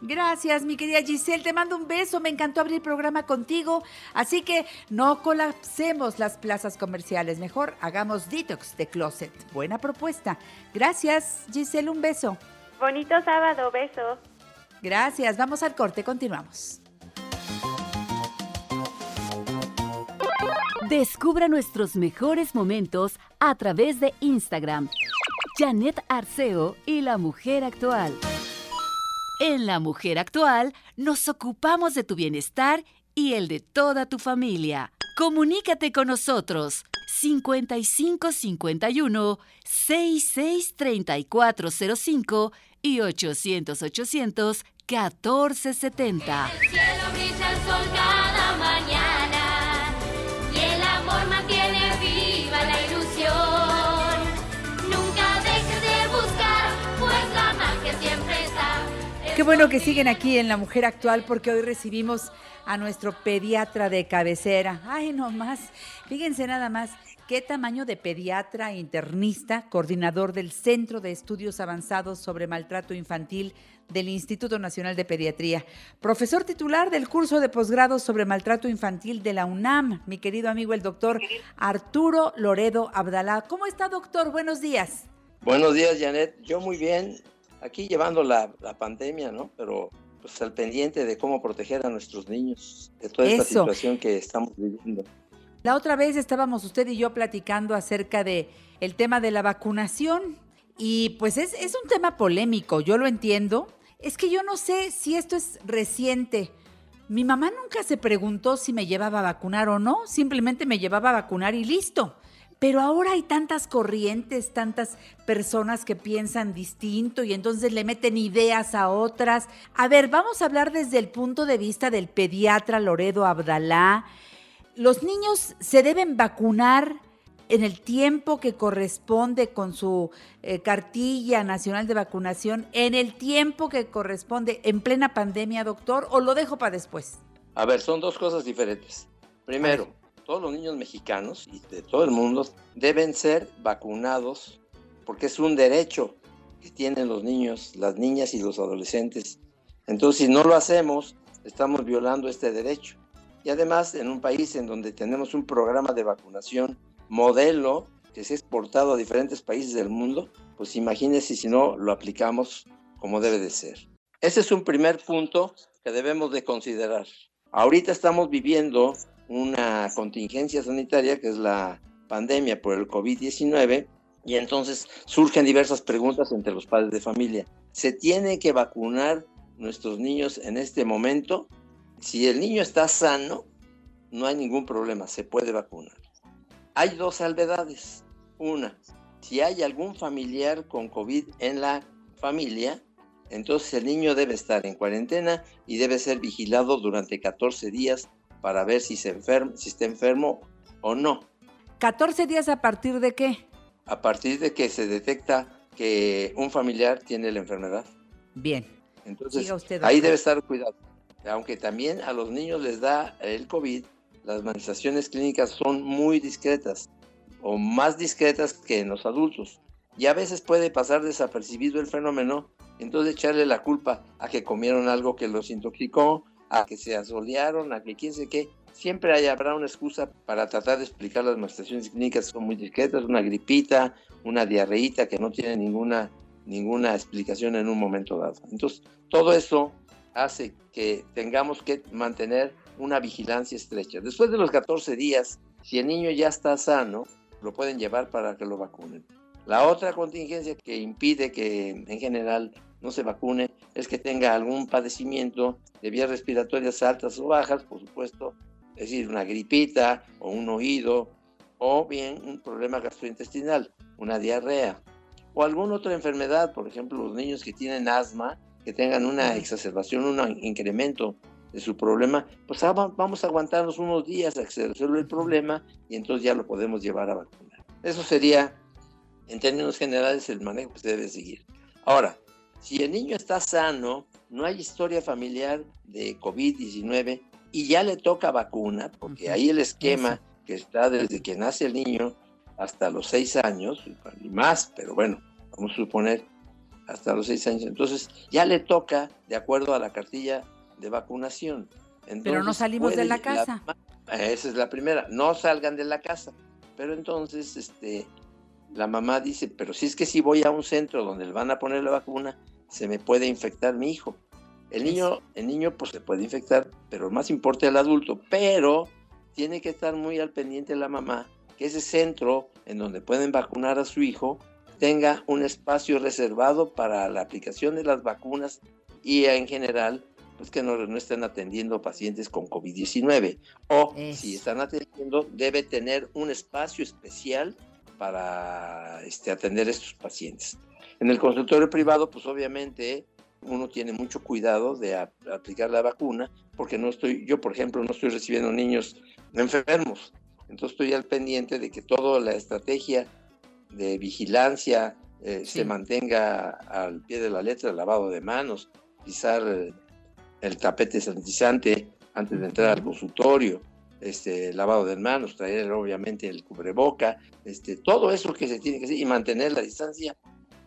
Gracias, mi querida Giselle. Te mando un beso. Me encantó abrir el programa contigo. Así que no colapsemos las plazas comerciales. Mejor hagamos detox de closet. Buena propuesta. Gracias, Giselle. Un beso. Bonito sábado, beso. Gracias. Vamos al corte. Continuamos. Descubra nuestros mejores momentos a través de Instagram. Janet Arceo y la mujer actual. En La Mujer Actual nos ocupamos de tu bienestar y el de toda tu familia. Comunícate con nosotros 5551 663405 y 800 800 1470. cielo brilla el sol Qué bueno que siguen aquí en La Mujer Actual porque hoy recibimos a nuestro pediatra de cabecera. Ay, no más. Fíjense nada más qué tamaño de pediatra internista, coordinador del Centro de Estudios Avanzados sobre Maltrato Infantil del Instituto Nacional de Pediatría, profesor titular del curso de posgrado sobre maltrato infantil de la UNAM, mi querido amigo el doctor Arturo Loredo Abdalá. ¿Cómo está, doctor? Buenos días. Buenos días, Janet. Yo muy bien, aquí llevando la, la pandemia, ¿no? Pero pues al pendiente de cómo proteger a nuestros niños de toda esta Eso. situación que estamos viviendo. La otra vez estábamos usted y yo platicando acerca de el tema de la vacunación y pues es, es un tema polémico, yo lo entiendo. Es que yo no sé si esto es reciente. Mi mamá nunca se preguntó si me llevaba a vacunar o no, simplemente me llevaba a vacunar y listo. Pero ahora hay tantas corrientes, tantas personas que piensan distinto y entonces le meten ideas a otras. A ver, vamos a hablar desde el punto de vista del pediatra Loredo Abdalá. Los niños se deben vacunar en el tiempo que corresponde con su eh, cartilla nacional de vacunación, en el tiempo que corresponde en plena pandemia, doctor, o lo dejo para después. A ver, son dos cosas diferentes. Primero, todos los niños mexicanos y de todo el mundo deben ser vacunados porque es un derecho que tienen los niños, las niñas y los adolescentes. Entonces, si no lo hacemos, estamos violando este derecho. Y además, en un país en donde tenemos un programa de vacunación modelo que se ha exportado a diferentes países del mundo, pues imagínense si no lo aplicamos como debe de ser. Ese es un primer punto que debemos de considerar. Ahorita estamos viviendo una contingencia sanitaria que es la pandemia por el COVID-19 y entonces surgen diversas preguntas entre los padres de familia. ¿Se tiene que vacunar nuestros niños en este momento? Si el niño está sano, no hay ningún problema, se puede vacunar. Hay dos salvedades. Una, si hay algún familiar con COVID en la familia, entonces el niño debe estar en cuarentena y debe ser vigilado durante 14 días para ver si, se enferma, si está enfermo o no. 14 días a partir de qué? A partir de que se detecta que un familiar tiene la enfermedad. Bien. Entonces, usted, ahí debe estar cuidado. Aunque también a los niños les da el COVID, las manifestaciones clínicas son muy discretas o más discretas que en los adultos. Y a veces puede pasar desapercibido el fenómeno, entonces echarle la culpa a que comieron algo que los intoxicó, a que se asolearon, a que quién sé qué. Siempre hay, habrá una excusa para tratar de explicar las manifestaciones clínicas son muy discretas, una gripita, una diarreíta que no tiene ninguna, ninguna explicación en un momento dado. Entonces, todo eso hace que tengamos que mantener una vigilancia estrecha. Después de los 14 días, si el niño ya está sano, lo pueden llevar para que lo vacunen. La otra contingencia que impide que en general no se vacune es que tenga algún padecimiento de vías respiratorias altas o bajas, por supuesto, es decir, una gripita o un oído, o bien un problema gastrointestinal, una diarrea, o alguna otra enfermedad, por ejemplo, los niños que tienen asma, que tengan una exacerbación, un incremento de su problema, pues ah, va- vamos a aguantarnos unos días a que se resuelva el problema y entonces ya lo podemos llevar a vacunar. Eso sería, en términos generales, el manejo que se debe seguir. Ahora, si el niño está sano, no hay historia familiar de COVID-19 y ya le toca vacuna, porque ahí el esquema que está desde que nace el niño hasta los seis años, y más, pero bueno, vamos a suponer hasta los seis años. Entonces ya le toca de acuerdo a la cartilla de vacunación. pero no salimos de la casa. esa es la primera, no salgan de la casa. Pero entonces, este, la mamá dice, pero si es que si voy a un centro donde le van a poner la vacuna, se me puede infectar mi hijo. El niño, el niño pues se puede infectar, pero más importa el adulto. Pero tiene que estar muy al pendiente la mamá que ese centro en donde pueden vacunar a su hijo tenga un espacio reservado para la aplicación de las vacunas y en general pues que no, no estén atendiendo pacientes con COVID-19 o si están atendiendo debe tener un espacio especial para este, atender a estos pacientes. En el consultorio privado pues obviamente uno tiene mucho cuidado de aplicar la vacuna porque no estoy yo por ejemplo no estoy recibiendo niños enfermos. Entonces estoy al pendiente de que toda la estrategia de vigilancia eh, se mantenga al pie de la letra, lavado de manos, pisar eh, el tapete sanitizante antes de entrar al consultorio, este, lavado de manos, traer obviamente el cubreboca, este, todo eso que se tiene que hacer y mantener la distancia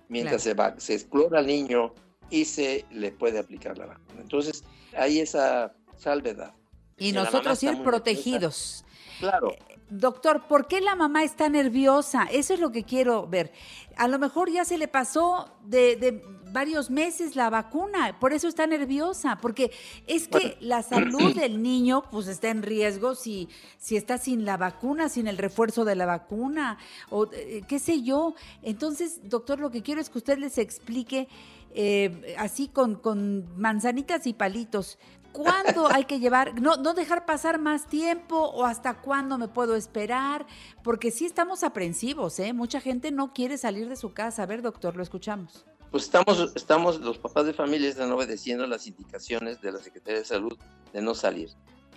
mientras se, va, se explora al niño y se le puede aplicar la vacuna. Entonces, hay esa salvedad. Y nosotros ir protegidos. Claro. Doctor, ¿por qué la mamá está nerviosa? Eso es lo que quiero ver. A lo mejor ya se le pasó de, varios meses la vacuna, por eso está nerviosa, porque es que la salud del niño pues está en riesgo si, si está sin la vacuna, sin el refuerzo de la vacuna, o eh, qué sé yo. Entonces, doctor, lo que quiero es que usted les explique eh, así con, con manzanitas y palitos. ¿Cuándo hay que llevar, no, no dejar pasar más tiempo o hasta cuándo me puedo esperar? Porque sí estamos aprensivos, ¿eh? Mucha gente no quiere salir de su casa. A ver, doctor, lo escuchamos. Pues estamos, estamos, los papás de familia están obedeciendo las indicaciones de la Secretaría de Salud de no salir.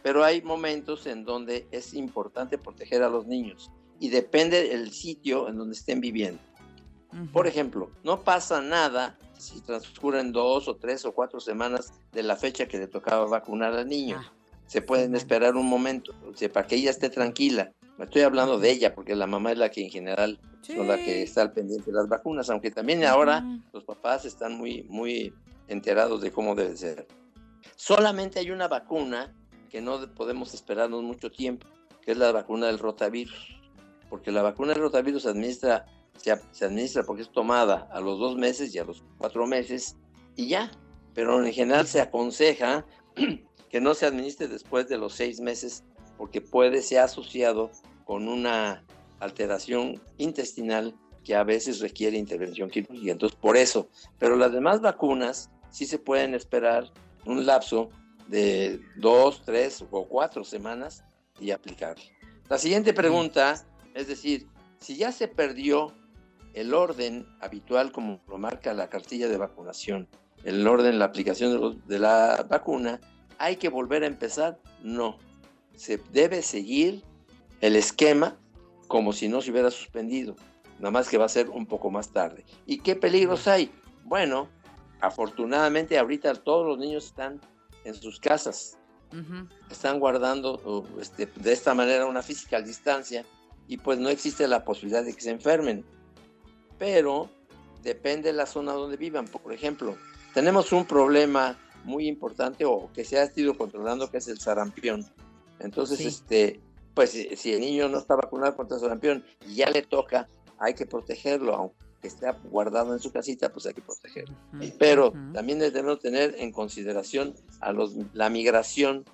Pero hay momentos en donde es importante proteger a los niños y depende del sitio en donde estén viviendo. Por ejemplo, no pasa nada si transcurren dos o tres o cuatro semanas de la fecha que le tocaba vacunar al niño. Ah, se pueden esperar un momento para que ella esté tranquila. Me estoy hablando de ella porque la mamá es la que en general son la que está al pendiente de las vacunas, aunque también ahora los papás están muy, muy enterados de cómo debe ser. Solamente hay una vacuna que no podemos esperarnos mucho tiempo, que es la vacuna del rotavirus, porque la vacuna del rotavirus se administra se, administra porque es tomada a los dos meses y a los cuatro meses y ya. Pero en general se aconseja que no se administre después de los seis meses porque puede ser asociado con una alteración intestinal que a veces requiere intervención quirúrgica. Entonces, por eso. Pero las demás vacunas sí se pueden esperar un lapso de dos, tres o cuatro semanas y aplicar. La siguiente pregunta es decir, si ya se perdió el orden habitual como lo marca la cartilla de vacunación, el orden, la aplicación de, la vacuna, ¿hay que volver a empezar? No. Se debe seguir el esquema como si no se hubiera suspendido, nada más que va a ser un poco más tarde. ¿Y qué peligros hay? Bueno, afortunadamente ahorita todos los niños están en sus casas, están guardando este, de esta manera una física distancia y pues no existe la posibilidad de que se enfermen pero depende de la zona donde vivan. Por ejemplo, tenemos un problema muy importante o que se ha ido controlando que es el sarampión. Entonces, este, pues si el niño no está vacunado contra el sarampión y ya le toca, hay que protegerlo, aunque esté guardado en su casita, pues hay que protegerlo. Pero también debemos tener en consideración a los, la migración,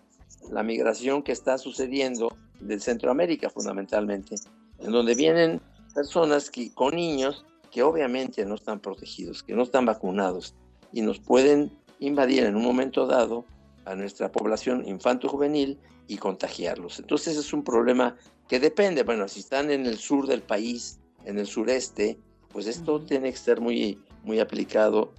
la migración que está sucediendo de Centroamérica fundamentalmente, en donde vienen personas que, con niños que obviamente no están protegidos, que no están vacunados y nos pueden invadir en un momento dado a nuestra población infanto-juvenil y contagiarlos. Entonces es un problema que depende, bueno, si están en el sur del país, en el sureste, pues esto tiene que ser muy, muy aplicado,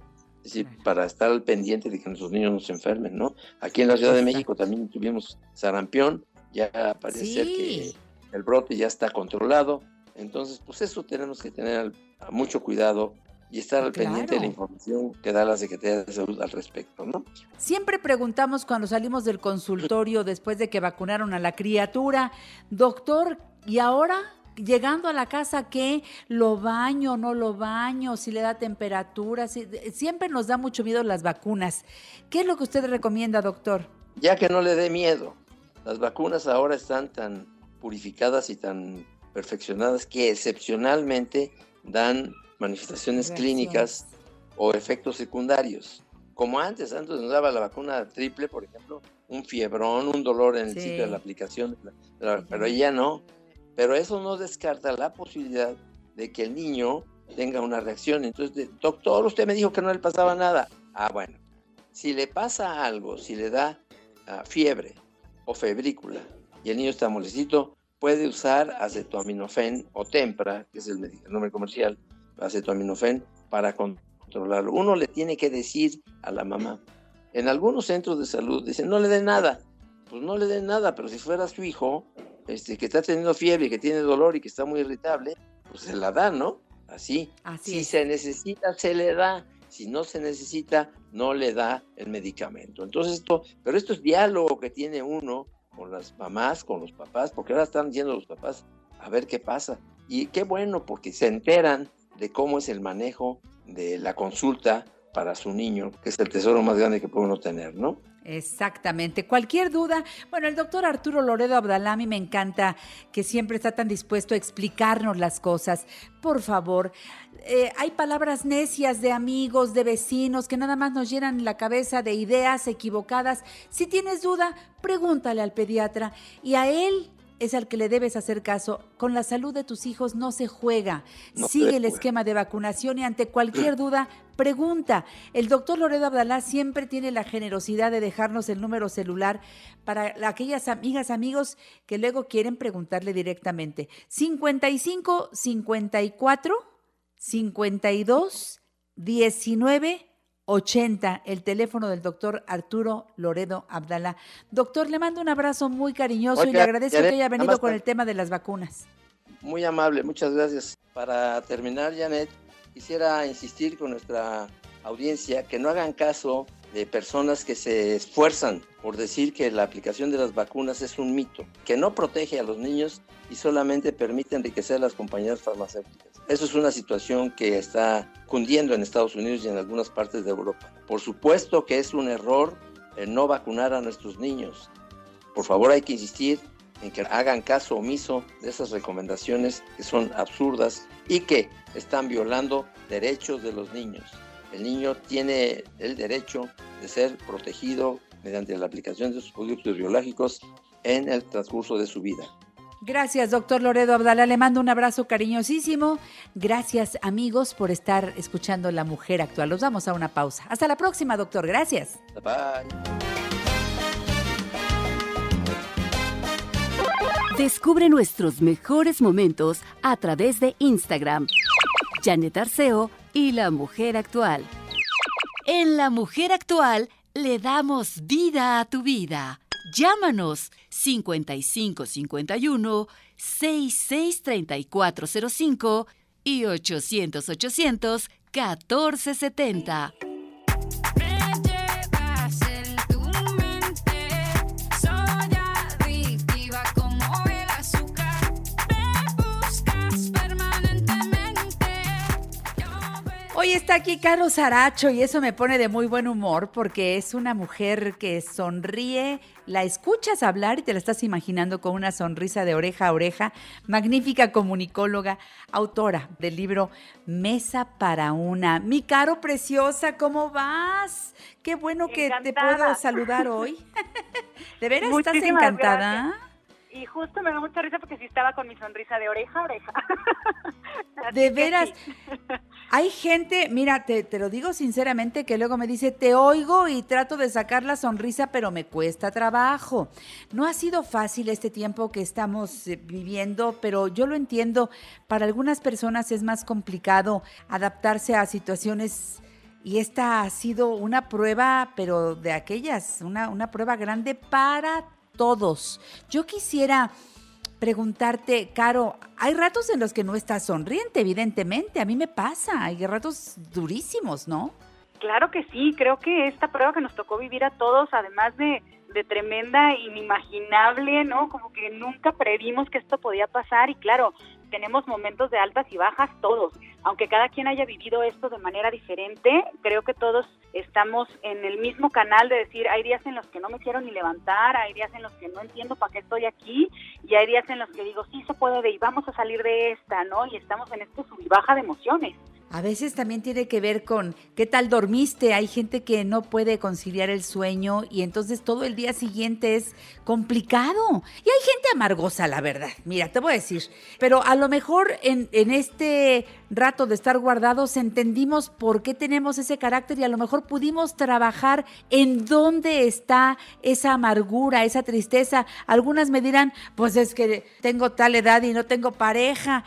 es decir, para estar al pendiente de que nuestros niños no se enfermen, ¿no? Aquí en la Ciudad de México también tuvimos sarampión, ya parece que el brote ya está controlado, entonces pues eso tenemos que tener mucho cuidado y estar al Claro. pendiente de la información que da la Secretaría de Salud al respecto, ¿no? Siempre preguntamos cuando salimos del consultorio después de que vacunaron a la criatura, doctor, ¿y ahora? Llegando a la casa, ¿qué? ¿Lo baño, no lo baño? ¿Si le da temperatura? Si- Siempre nos da mucho miedo las vacunas. ¿Qué es lo que usted recomienda, doctor? Ya que no le dé miedo. Las vacunas ahora están tan purificadas y tan perfeccionadas que excepcionalmente dan manifestaciones clínicas o efectos secundarios. Como antes, antes nos daba la vacuna triple, por ejemplo, un fiebrón, un dolor en el Sí. sitio de la aplicación, pero ya no. Pero eso no descarta la posibilidad de que el niño tenga una reacción. Entonces, doctor, usted me dijo que no le pasaba nada. Ah, bueno, si le pasa algo, si le da ah, fiebre o febrícula y el niño está molestito, puede usar acetaminofén o tempra, que es el, el nombre comercial, acetaminofén, para controlarlo. Uno le tiene que decir a la mamá. En algunos centros de salud dicen, no le den nada. Pues no le den nada, pero si fuera su hijo, este, que está teniendo fiebre, que tiene dolor y que está muy irritable, pues se la da, ¿no? Así. Así si es. se necesita, se le da. Si no se necesita, no le da el medicamento. Entonces esto, pero esto es diálogo que tiene uno con las mamás, con los papás, porque ahora están yendo los papás a ver qué pasa. Y qué bueno, porque se enteran de cómo es el manejo de la consulta para su niño, que es el tesoro más grande que puede uno tener, ¿no? Exactamente. Cualquier duda, bueno, el doctor Arturo Loredo Abdalami me encanta que siempre está tan dispuesto a explicarnos las cosas. Por favor, eh, hay palabras necias de amigos, de vecinos, que nada más nos llenan la cabeza de ideas equivocadas. Si tienes duda, pregúntale al pediatra y a él es al que le debes hacer caso. Con la salud de tus hijos no se juega. No se Sigue el juega. esquema de vacunación y ante cualquier duda, pregunta. El doctor Loredo Abdalá siempre tiene la generosidad de dejarnos el número celular para aquellas amigas, amigos que luego quieren preguntarle directamente. 55 54 52 19 80, el teléfono del doctor Arturo Loredo Abdalá. Doctor, le mando un abrazo muy cariñoso y le agradezco Janet, que haya venido con el tema de las vacunas. Muy amable, muchas gracias. Para terminar, Janet, quisiera insistir con nuestra audiencia que no hagan caso de personas que se esfuerzan por decir que la aplicación de las vacunas es un mito, que no protege a los niños y solamente permite enriquecer a las compañías farmacéuticas. Eso es una situación que está cundiendo en Estados Unidos y en algunas partes de Europa. Por supuesto que es un error no vacunar a nuestros niños. Por favor, hay que insistir en que hagan caso omiso de esas recomendaciones que son absurdas y que están violando derechos de los niños. El niño tiene el derecho de ser protegido mediante la aplicación de sus productos biológicos en el transcurso de su vida. Gracias, doctor Loredo Abdala. Le mando un abrazo cariñosísimo. Gracias, amigos, por estar escuchando La Mujer Actual. Nos vamos a una pausa. Hasta la próxima, doctor. Gracias. Bye. Descubre nuestros mejores momentos a través de Instagram. Janet Arceo y La Mujer Actual. En La Mujer Actual le damos vida a tu vida. Llámanos 5551 663405 y 800 800 1470. Hoy está aquí Carlos Aracho y eso me pone de muy buen humor porque es una mujer que sonríe, la escuchas hablar y te la estás imaginando con una sonrisa de oreja a oreja, magnífica comunicóloga, autora del libro Mesa para una. Mi caro preciosa, ¿cómo vas? Qué bueno que te puedo saludar hoy. ¿De veras estás encantada? gracias. Y justo me da mucha risa porque sí estaba con mi sonrisa de oreja a oreja. De veras, sí. hay gente, mira, te, te lo digo sinceramente, que luego me dice, te oigo y trato de sacar la sonrisa, pero me cuesta trabajo. No ha sido fácil este tiempo que estamos eh, viviendo, pero yo lo entiendo. Para algunas personas es más complicado adaptarse a situaciones y esta ha sido una prueba, pero de aquellas, una, una prueba grande para todos. Yo quisiera preguntarte, Caro, hay ratos en los que no estás sonriente, evidentemente, a mí me pasa, hay ratos durísimos, ¿no? Claro que sí, creo que esta prueba que nos tocó vivir a todos, además de, de tremenda, inimaginable, ¿no? Como que nunca previmos que esto podía pasar y claro, tenemos momentos de altas y bajas todos. Aunque cada quien haya vivido esto de manera diferente, creo que todos estamos en el mismo canal de decir, hay días en los que no me quiero ni levantar, hay días en los que no entiendo para qué estoy aquí y hay días en los que digo, sí se puede y vamos a salir de esta, ¿no? Y estamos en este sub de emociones. A veces también tiene que ver con qué tal dormiste. Hay gente que no puede conciliar el sueño y entonces todo el día siguiente es complicado. Y hay gente amargosa, la verdad. Mira, te voy a decir. Pero a lo mejor en, este rato de estar guardados entendimos por qué tenemos ese carácter y a lo mejor pudimos trabajar en dónde está esa amargura, esa tristeza. Algunas me dirán, pues es que tengo tal edad y no tengo pareja.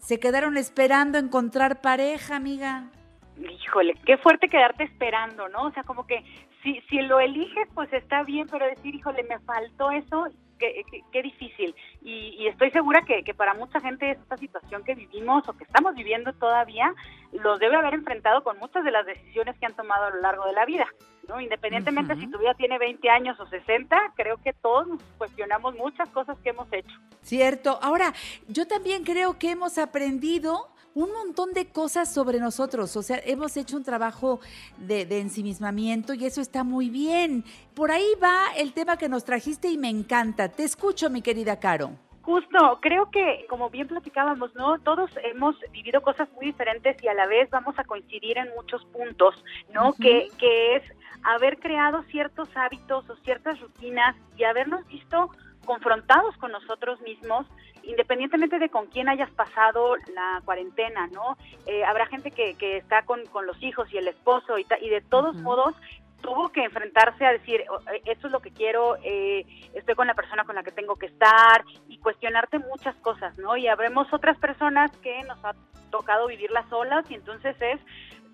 Se quedaron esperando encontrar pareja, amiga. Híjole, qué fuerte quedarte esperando, ¿no? O sea, como que si, si lo eliges, pues está bien, pero decir, híjole, me faltó eso, qué, qué, qué difícil. Y, y estoy segura que, que para mucha gente esta situación que vivimos o que estamos viviendo todavía, los debe haber enfrentado con muchas de las decisiones que han tomado a lo largo de la vida. ¿no? Independientemente si tu vida tiene 20 años o 60, creo que todos nos cuestionamos muchas cosas que hemos hecho. Cierto. Ahora, yo también creo que hemos aprendido un montón de cosas sobre nosotros. O sea, hemos hecho un trabajo de, de, ensimismamiento y eso está muy bien. Por ahí va el tema que nos trajiste y me encanta. Te escucho, mi querida Caro. Justo, creo que como bien platicábamos, ¿no? Todos hemos vivido cosas muy diferentes y a la vez vamos a coincidir en muchos puntos, ¿no? Uh -huh. que, que es haber creado ciertos hábitos o ciertas rutinas y habernos visto confrontados con nosotros mismos, independientemente de con quién hayas pasado la cuarentena, ¿no? Eh, habrá gente que, que está con, con, los hijos y el esposo y, y de todos uh -huh. modos tuvo que enfrentarse a decir, esto es lo que quiero, eh, estoy con la persona con la que tengo que estar y cuestionarte muchas cosas, ¿no? Y habremos otras personas que nos ha tocado vivirlas solas y entonces es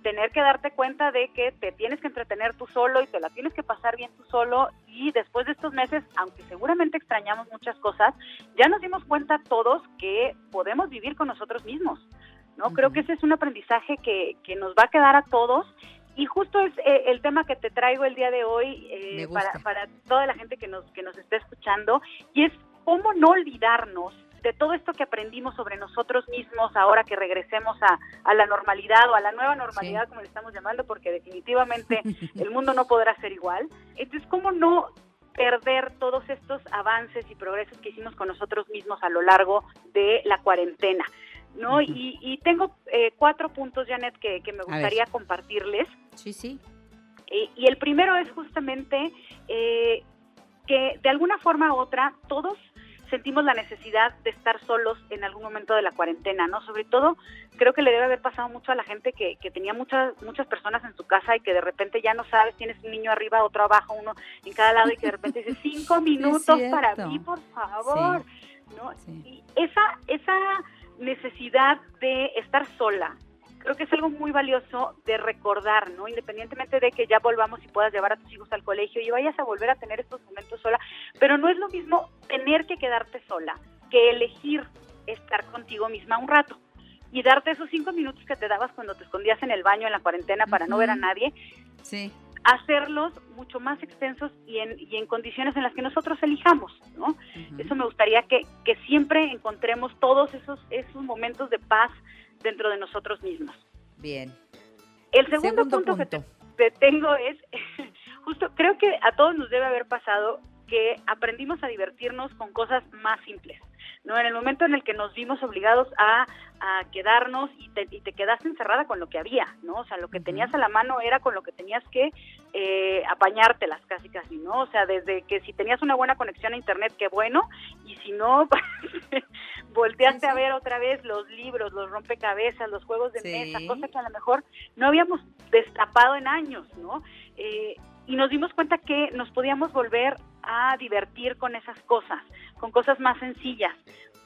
tener que darte cuenta de que te tienes que entretener tú solo y te la tienes que pasar bien tú solo y después de estos meses, aunque seguramente extrañamos muchas cosas, ya nos dimos cuenta todos que podemos vivir con nosotros mismos, ¿no? Uh -huh. Creo que ese es un aprendizaje que, que nos va a quedar a todos y justo es eh, el tema que te traigo el día de hoy eh, para, para toda la gente que nos, que nos está escuchando, y es cómo no olvidarnos de todo esto que aprendimos sobre nosotros mismos ahora que regresemos a, a la normalidad o a la nueva normalidad, sí. como le estamos llamando, porque definitivamente el mundo no podrá ser igual. Entonces, ¿cómo no perder todos estos avances y progresos que hicimos con nosotros mismos a lo largo de la cuarentena? ¿no? Y, y tengo eh, cuatro puntos, Janet, que, que me gustaría compartirles. Sí, sí. Eh, y el primero es justamente eh, que de alguna forma u otra todos sentimos la necesidad de estar solos en algún momento de la cuarentena, ¿no? Sobre todo, creo que le debe haber pasado mucho a la gente que, que tenía muchas muchas personas en su casa y que de repente ya no sabes, tienes un niño arriba, otro abajo, uno en cada lado y que de repente dices, cinco minutos para mí, por favor, sí. ¿no? Sí. Y esa, esa necesidad de estar sola. Creo que es algo muy valioso de recordar, ¿no? Independientemente de que ya volvamos y puedas llevar a tus hijos al colegio y vayas a volver a tener estos momentos sola, pero no es lo mismo tener que quedarte sola que elegir estar contigo misma un rato y darte esos cinco minutos que te dabas cuando te escondías en el baño en la cuarentena para uh -huh. no ver a nadie. Sí hacerlos mucho más extensos y en, y en condiciones en las que nosotros elijamos, ¿no? Uh -huh. Eso me gustaría que, que siempre encontremos todos esos, esos momentos de paz dentro de nosotros mismos. Bien. El segundo, segundo punto, punto, que te, te tengo es, justo, creo que a todos nos debe haber pasado que aprendimos a divertirnos con cosas más simples. ¿No? En el momento en el que nos vimos obligados a, a quedarnos y te, y te, quedaste encerrada con lo que había, ¿no? O sea, lo que tenías a la mano era con lo que tenías que eh, apañártelas casi casi, ¿no? O sea, desde que si tenías una buena conexión a internet, qué bueno, y si no, volteaste sí, sí. a ver otra vez los libros, los rompecabezas, los juegos de sí. mesa, cosas que a lo mejor no habíamos destapado en años, ¿no? Eh, y nos dimos cuenta que nos podíamos volver a divertir con esas cosas, con cosas más sencillas.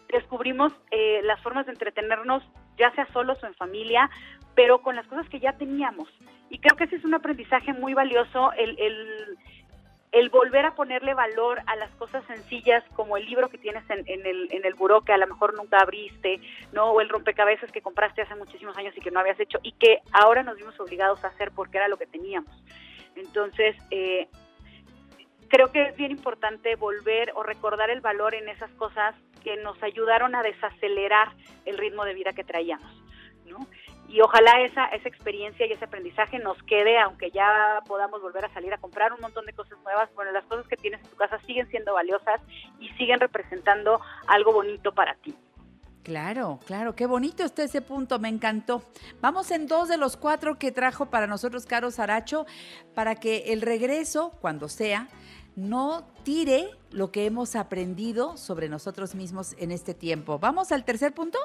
Descubrimos eh, las formas de entretenernos, ya sea solos o en familia, pero con las cosas que ya teníamos. Y creo que ese es un aprendizaje muy valioso, el, el el volver a ponerle valor a las cosas sencillas como el libro que tienes en, en el, en el buró que a lo mejor nunca abriste, ¿no? O el rompecabezas que compraste hace muchísimos años y que no habías hecho y que ahora nos vimos obligados a hacer porque era lo que teníamos. Entonces, eh, creo que es bien importante volver o recordar el valor en esas cosas que nos ayudaron a desacelerar el ritmo de vida que traíamos, ¿no? Y ojalá esa, esa experiencia y ese aprendizaje nos quede, aunque ya podamos volver a salir a comprar un montón de cosas nuevas, bueno, las cosas que tienes en tu casa siguen siendo valiosas y siguen representando algo bonito para ti. Claro, claro, qué bonito está ese punto, me encantó. Vamos en dos de los cuatro que trajo para nosotros Caro Saracho, para que el regreso, cuando sea, no tire lo que hemos aprendido sobre nosotros mismos en este tiempo. ¿Vamos al tercer punto?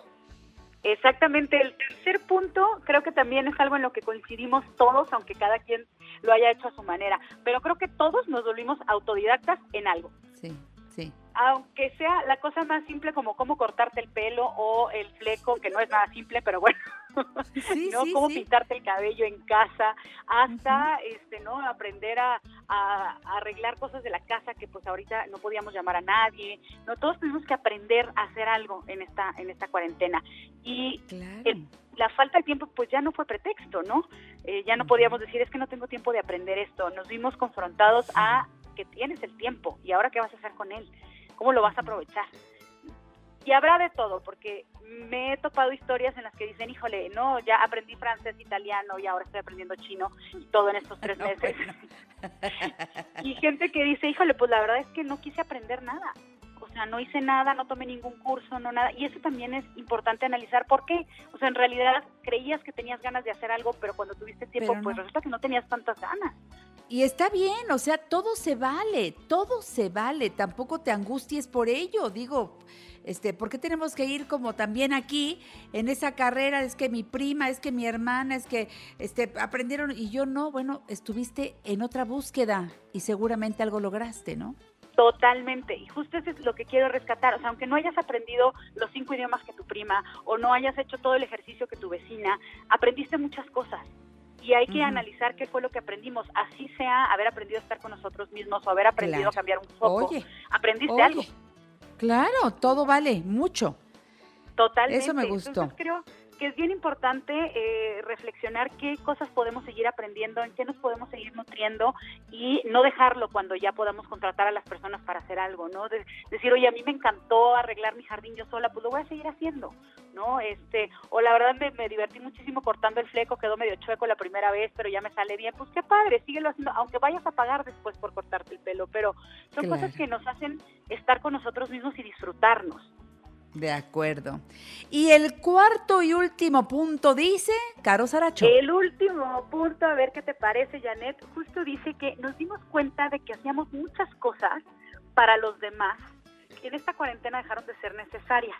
Exactamente, el tercer punto creo que también es algo en lo que coincidimos todos, aunque cada quien lo haya hecho a su manera, pero creo que todos nos volvimos autodidactas en algo. Sí, sí. Aunque sea la cosa más simple como cómo cortarte el pelo o el fleco, que no es nada simple, pero bueno, ¿no? sí, cómo sí. pintarte el cabello en casa, hasta este, ¿no? aprender a, a- a arreglar cosas de la casa que pues ahorita no podíamos llamar a nadie, no todos tuvimos que aprender a hacer algo en esta en esta cuarentena. Y el- la falta de tiempo pues ya no fue pretexto, ¿no? Eh, ya no podíamos decir es que no tengo tiempo de aprender esto, nos vimos confrontados a que tienes el tiempo y ahora qué vas a hacer con él, cómo lo vas a aprovechar. Y habrá de todo, porque me he topado historias en las que dicen, híjole, no, ya aprendí francés, italiano y ahora estoy aprendiendo chino y todo en estos tres meses. y gente que dice, híjole, pues la verdad es que no quise aprender nada. O sea, no hice nada, no tomé ningún curso, no nada. Y eso también es importante analizar por qué. O sea, en realidad creías que tenías ganas de hacer algo, pero cuando tuviste tiempo, Pero pues no. resulta que no tenías tantas ganas. Y está bien, o sea, todo se vale, todo se vale, tampoco te angusties por ello, digo, este, ¿por qué tenemos que ir como también aquí en esa carrera? Es que mi prima, es que mi hermana, es que este, aprendieron y yo no, bueno, estuviste en otra búsqueda y seguramente algo lograste, ¿no? Totalmente, y justo eso es lo que quiero rescatar. O sea, aunque no hayas aprendido los cinco idiomas que tu prima o no hayas hecho todo el ejercicio que tu vecina, aprendiste muchas cosas. Y hay que analizar qué fue lo que aprendimos. Así sea haber aprendido a estar con nosotros mismos o haber aprendido Claro. a cambiar un foco. Oye, Aprendiste oye, algo. Claro, todo vale, mucho. Totalmente. Eso me gustó. Entonces creo que es bien importante eh, reflexionar qué cosas podemos seguir aprendiendo, en qué nos podemos seguir nutriendo y no dejarlo cuando ya podamos contratar a las personas para hacer algo, ¿no? De- decir, oye, a mí me encantó arreglar mi jardín yo sola, pues lo voy a seguir haciendo, ¿no? Este, o la verdad me, me divertí muchísimo cortando el fleco, quedó medio chueco la primera vez, pero ya me sale bien, pues qué padre, síguelo haciendo, aunque vayas a pagar después por cortarte el pelo, pero son Claro. cosas que nos hacen estar con nosotros mismos y disfrutarnos. De acuerdo. Y el cuarto y último punto dice, Caro Saracho. El último punto, a ver qué te parece, Janet, justo dice que nos dimos cuenta de que hacíamos muchas cosas para los demás que en esta cuarentena dejaron de ser necesarias.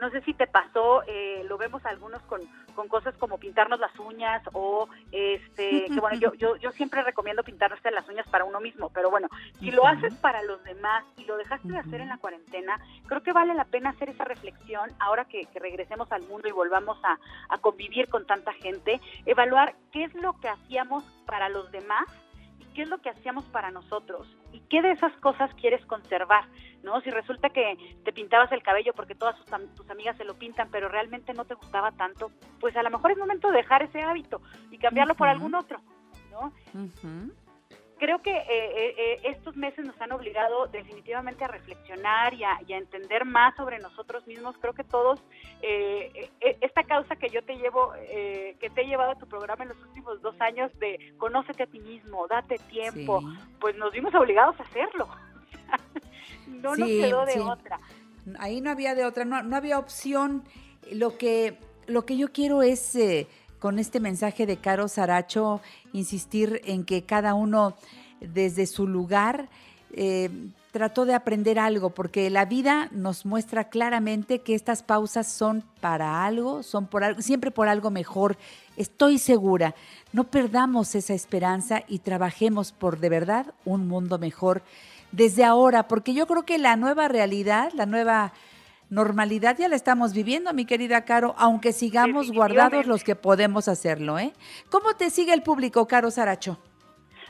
No sé si te pasó, eh, lo vemos algunos con, con cosas como pintarnos las uñas o, este, que bueno, yo, yo, yo siempre recomiendo pintarse las uñas para uno mismo, pero bueno, si lo haces para los demás y lo dejaste de hacer en la cuarentena, creo que vale la pena hacer esa reflexión ahora que, que regresemos al mundo y volvamos a, a convivir con tanta gente, evaluar qué es lo que hacíamos para los demás qué es lo que hacíamos para nosotros y qué de esas cosas quieres conservar, ¿no? Si resulta que te pintabas el cabello porque todas tus, am- tus amigas se lo pintan, pero realmente no te gustaba tanto, pues a lo mejor es momento de dejar ese hábito y cambiarlo por algún otro, ¿no? Creo que eh, eh, eh, estos meses nos han obligado definitivamente a reflexionar y a, y a entender más sobre nosotros mismos. Creo que todos, eh, eh, esta causa que yo te llevo, eh, que te he llevado a tu programa en los últimos dos años de conócete a ti mismo, date tiempo, Sí. pues nos vimos obligados a hacerlo. no nos quedó de sí. otra. Ahí no había de otra, no, no había opción. Lo que, lo que yo quiero es, eh, con este mensaje de Caro Saracho, insistir en que cada uno desde su lugar eh, trató de aprender algo, porque la vida nos muestra claramente que estas pausas son para algo, son por algo, siempre por algo mejor. Estoy segura. No perdamos esa esperanza y trabajemos por de verdad un mundo mejor desde ahora, porque yo creo que la nueva realidad, la nueva normalidad ya la estamos viviendo, mi querida Caro, aunque sigamos guardados los que podemos hacerlo, ¿eh? ¿Cómo te sigue el público, Caro Saracho?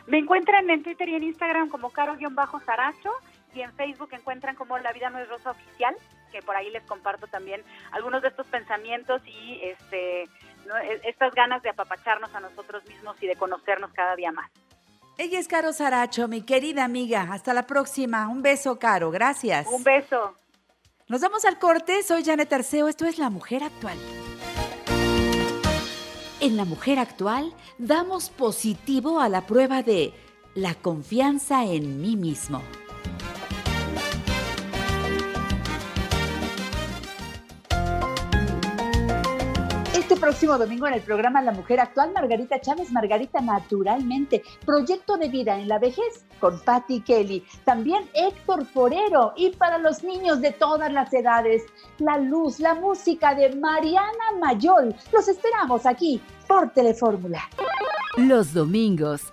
Me encuentran en Twitter y en Instagram como caro-saracho y en Facebook encuentran como La Vida No es Rosa Oficial, que por ahí les comparto también algunos de estos pensamientos y este ¿no? E- estas ganas de apapacharnos a nosotros mismos y de conocernos cada día más. Ella es Caro Saracho, mi querida amiga. Hasta la próxima. Un beso, Caro. Gracias. Un beso. Nos vamos al corte. Soy Janet Arceo. Esto es La Mujer Actual. En La Mujer Actual damos positivo a la prueba de la confianza en mí mismo. Próximo domingo en el programa La Mujer Actual, Margarita Chávez, Margarita Naturalmente, Proyecto de Vida en la Vejez con Patti Kelly, también Héctor Forero y para los niños de todas las edades, la luz, la música de Mariana Mayol. Los esperamos aquí por Telefórmula. Los domingos,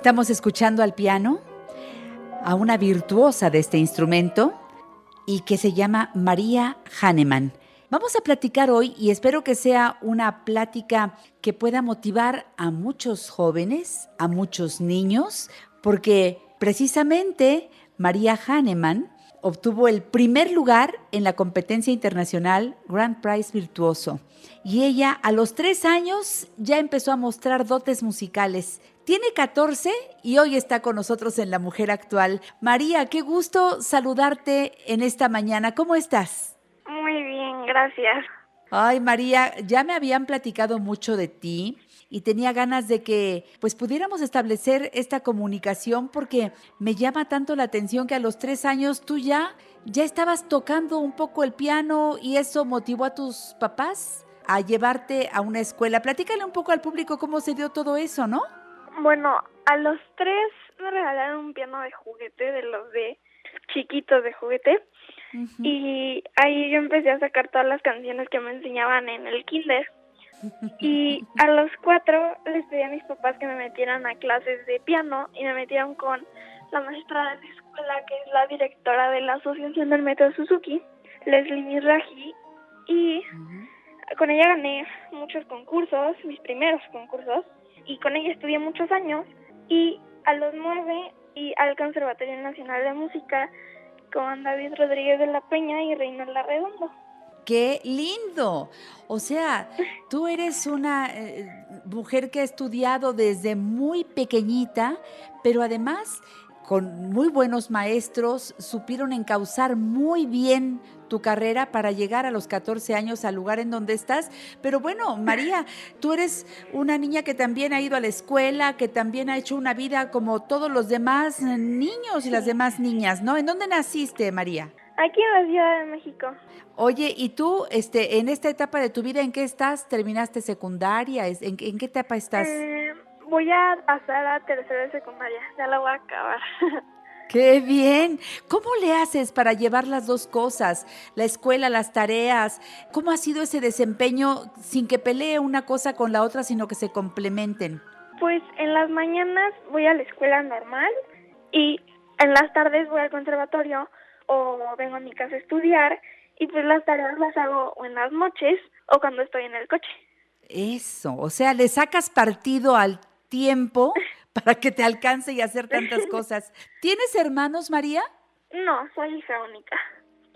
Estamos escuchando al piano a una virtuosa de este instrumento y que se llama María Hahnemann. Vamos a platicar hoy y espero que sea una plática que pueda motivar a muchos jóvenes, a muchos niños, porque precisamente María Hahnemann obtuvo el primer lugar en la competencia internacional Grand Prize Virtuoso. Y ella a los tres años ya empezó a mostrar dotes musicales. Tiene 14 y hoy está con nosotros en La Mujer Actual. María, qué gusto saludarte en esta mañana. ¿Cómo estás? Muy bien, gracias. Ay, María, ya me habían platicado mucho de ti y tenía ganas de que pues pudiéramos establecer esta comunicación porque me llama tanto la atención que a los tres años tú ya ya estabas tocando un poco el piano y eso motivó a tus papás a llevarte a una escuela. Platícale un poco al público cómo se dio todo eso, ¿no? Bueno, a los tres me regalaron un piano de juguete, de los de chiquitos de juguete. Y ahí yo empecé a sacar todas las canciones que me enseñaban en el kinder. Y a los cuatro les pedí a mis papás que me metieran a clases de piano y me metieron con la maestra de la escuela, que es la directora de la Asociación del Método Suzuki, Leslie Mizrahi, y con ella gané muchos concursos, mis primeros concursos, y con ella estudié muchos años, y a los nueve y al Conservatorio Nacional de Música con David Rodríguez de la Peña y Reynola Redondo. ¡Qué lindo! O sea, tú eres una eh, mujer que ha estudiado desde muy pequeñita, pero además con muy buenos maestros, supieron encauzar muy bien tu carrera para llegar a los 14 años al lugar en donde estás. Pero bueno, María, tú eres una niña que también ha ido a la escuela, que también ha hecho una vida como todos los demás niños y las demás niñas, ¿no? ¿En dónde naciste, María? Aquí en la Ciudad de México. Oye, ¿y tú, este, en esta etapa de tu vida, en qué estás? ¿Terminaste secundaria? ¿Es- ¿En, en qué etapa estás? Eh, voy a pasar a tercera de secundaria, ya la voy a acabar. ¡Qué bien! ¿Cómo le haces para llevar las dos cosas? La escuela, las tareas. ¿Cómo ha sido ese desempeño sin que pelee una cosa con la otra, sino que se complementen? Pues en las mañanas voy a la escuela normal y en las tardes voy al conservatorio o vengo a mi casa a estudiar y pues las tareas las hago o en las noches o cuando estoy en el coche. Eso, o sea, le sacas partido al tiempo para que te alcance y hacer tantas cosas. ¿Tienes hermanos, María? No, soy hija única.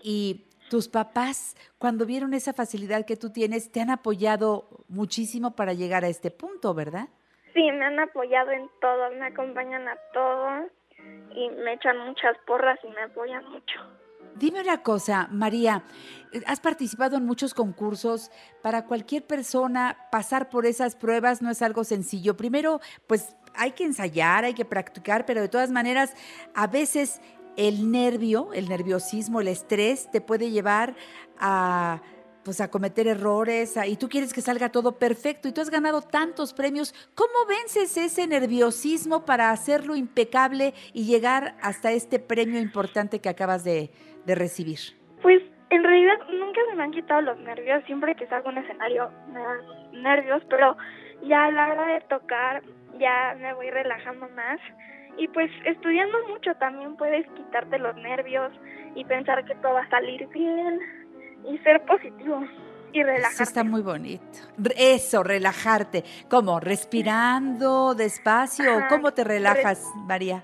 Y tus papás, cuando vieron esa facilidad que tú tienes, te han apoyado muchísimo para llegar a este punto, ¿verdad? Sí, me han apoyado en todo, me acompañan a todo y me echan muchas porras y me apoyan mucho. Dime una cosa, María, has participado en muchos concursos. Para cualquier persona pasar por esas pruebas no es algo sencillo. Primero, pues hay que ensayar, hay que practicar, pero de todas maneras, a veces el nervio, el nerviosismo, el estrés te puede llevar a pues a cometer errores y tú quieres que salga todo perfecto y tú has ganado tantos premios. ¿Cómo vences ese nerviosismo para hacerlo impecable y llegar hasta este premio importante que acabas de, de recibir? Pues en realidad nunca se me han quitado los nervios, siempre que salgo a un escenario me dan nervios, pero ya a la hora de tocar ya me voy relajando más y pues estudiando mucho también puedes quitarte los nervios y pensar que todo va a salir bien y ser positivo y Eso relajarte. está muy bonito. Eso, relajarte. ¿Cómo? ¿Respirando despacio? Ajá, ¿Cómo te relajas, María?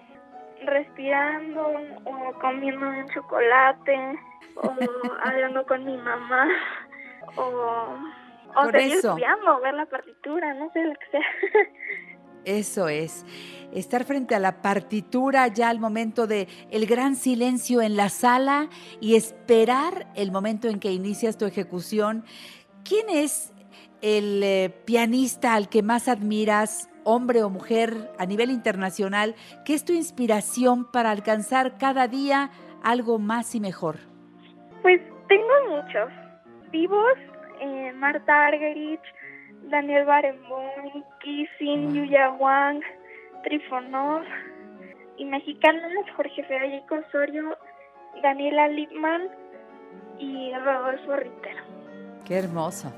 respirando o comiendo un chocolate o hablando con mi mamá o, o seguir eso. estudiando, ver la partitura, no sé lo que sea. Eso es. Estar frente a la partitura ya al momento de el gran silencio en la sala y esperar el momento en que inicias tu ejecución. ¿Quién es el eh, pianista al que más admiras, hombre o mujer, a nivel internacional? ¿Qué es tu inspiración para alcanzar cada día algo más y mejor? Pues tengo muchos vivos, eh, Marta Argerich, Daniel Barenboim, Kissing, Yuya Wang, Trifonov, y mexicanos Jorge Federico Osorio, Daniela Lipman y Rodolfo Ritter. Qué hermoso.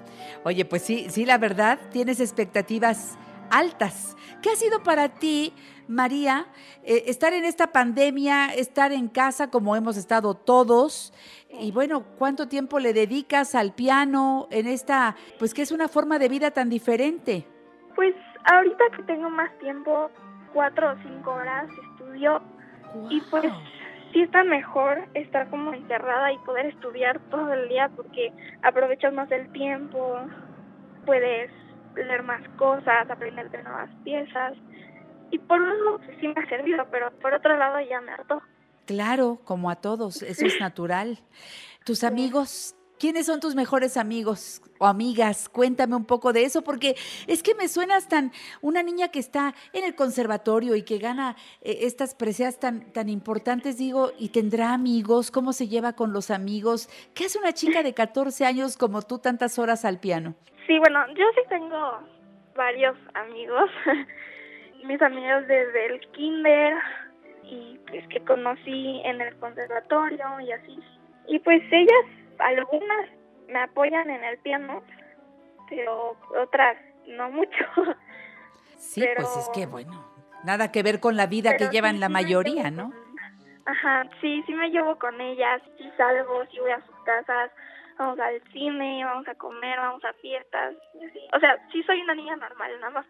Oye, pues sí, sí, la verdad, tienes expectativas altas. ¿Qué ha sido para ti, María, eh, estar en esta pandemia, estar en casa como hemos estado todos? Y bueno, ¿cuánto tiempo le dedicas al piano en esta, pues que es una forma de vida tan diferente? Pues ahorita que tengo más tiempo, cuatro o cinco horas estudio y pues sí está mejor estar como encerrada y poder estudiar todo el día porque aprovechas más el tiempo, puedes leer más cosas, aprender de nuevas piezas y por un lado pues, sí me ha servido, pero por otro lado ya me hartó. Claro, como a todos, eso es natural. Tus amigos, ¿quiénes son tus mejores amigos o amigas? Cuéntame un poco de eso, porque es que me suenas tan una niña que está en el conservatorio y que gana eh, estas preseas tan, tan importantes, digo, y tendrá amigos, ¿cómo se lleva con los amigos? ¿Qué hace una chica de 14 años como tú tantas horas al piano? Sí, bueno, yo sí tengo varios amigos, mis amigos desde el kinder y pues que conocí en el conservatorio y así. Y pues ellas, algunas me apoyan en el piano, pero otras no mucho. Sí, Pero- pues es que bueno, nada que ver con la vida que llevan sí, la sí mayoría, llevo ¿no? Ajá, sí, sí me llevo con ellas, sí salgo, sí voy a sus casas, vamos al cine, vamos a comer, vamos a fiestas, así. O sea, sí soy una niña normal, nada más.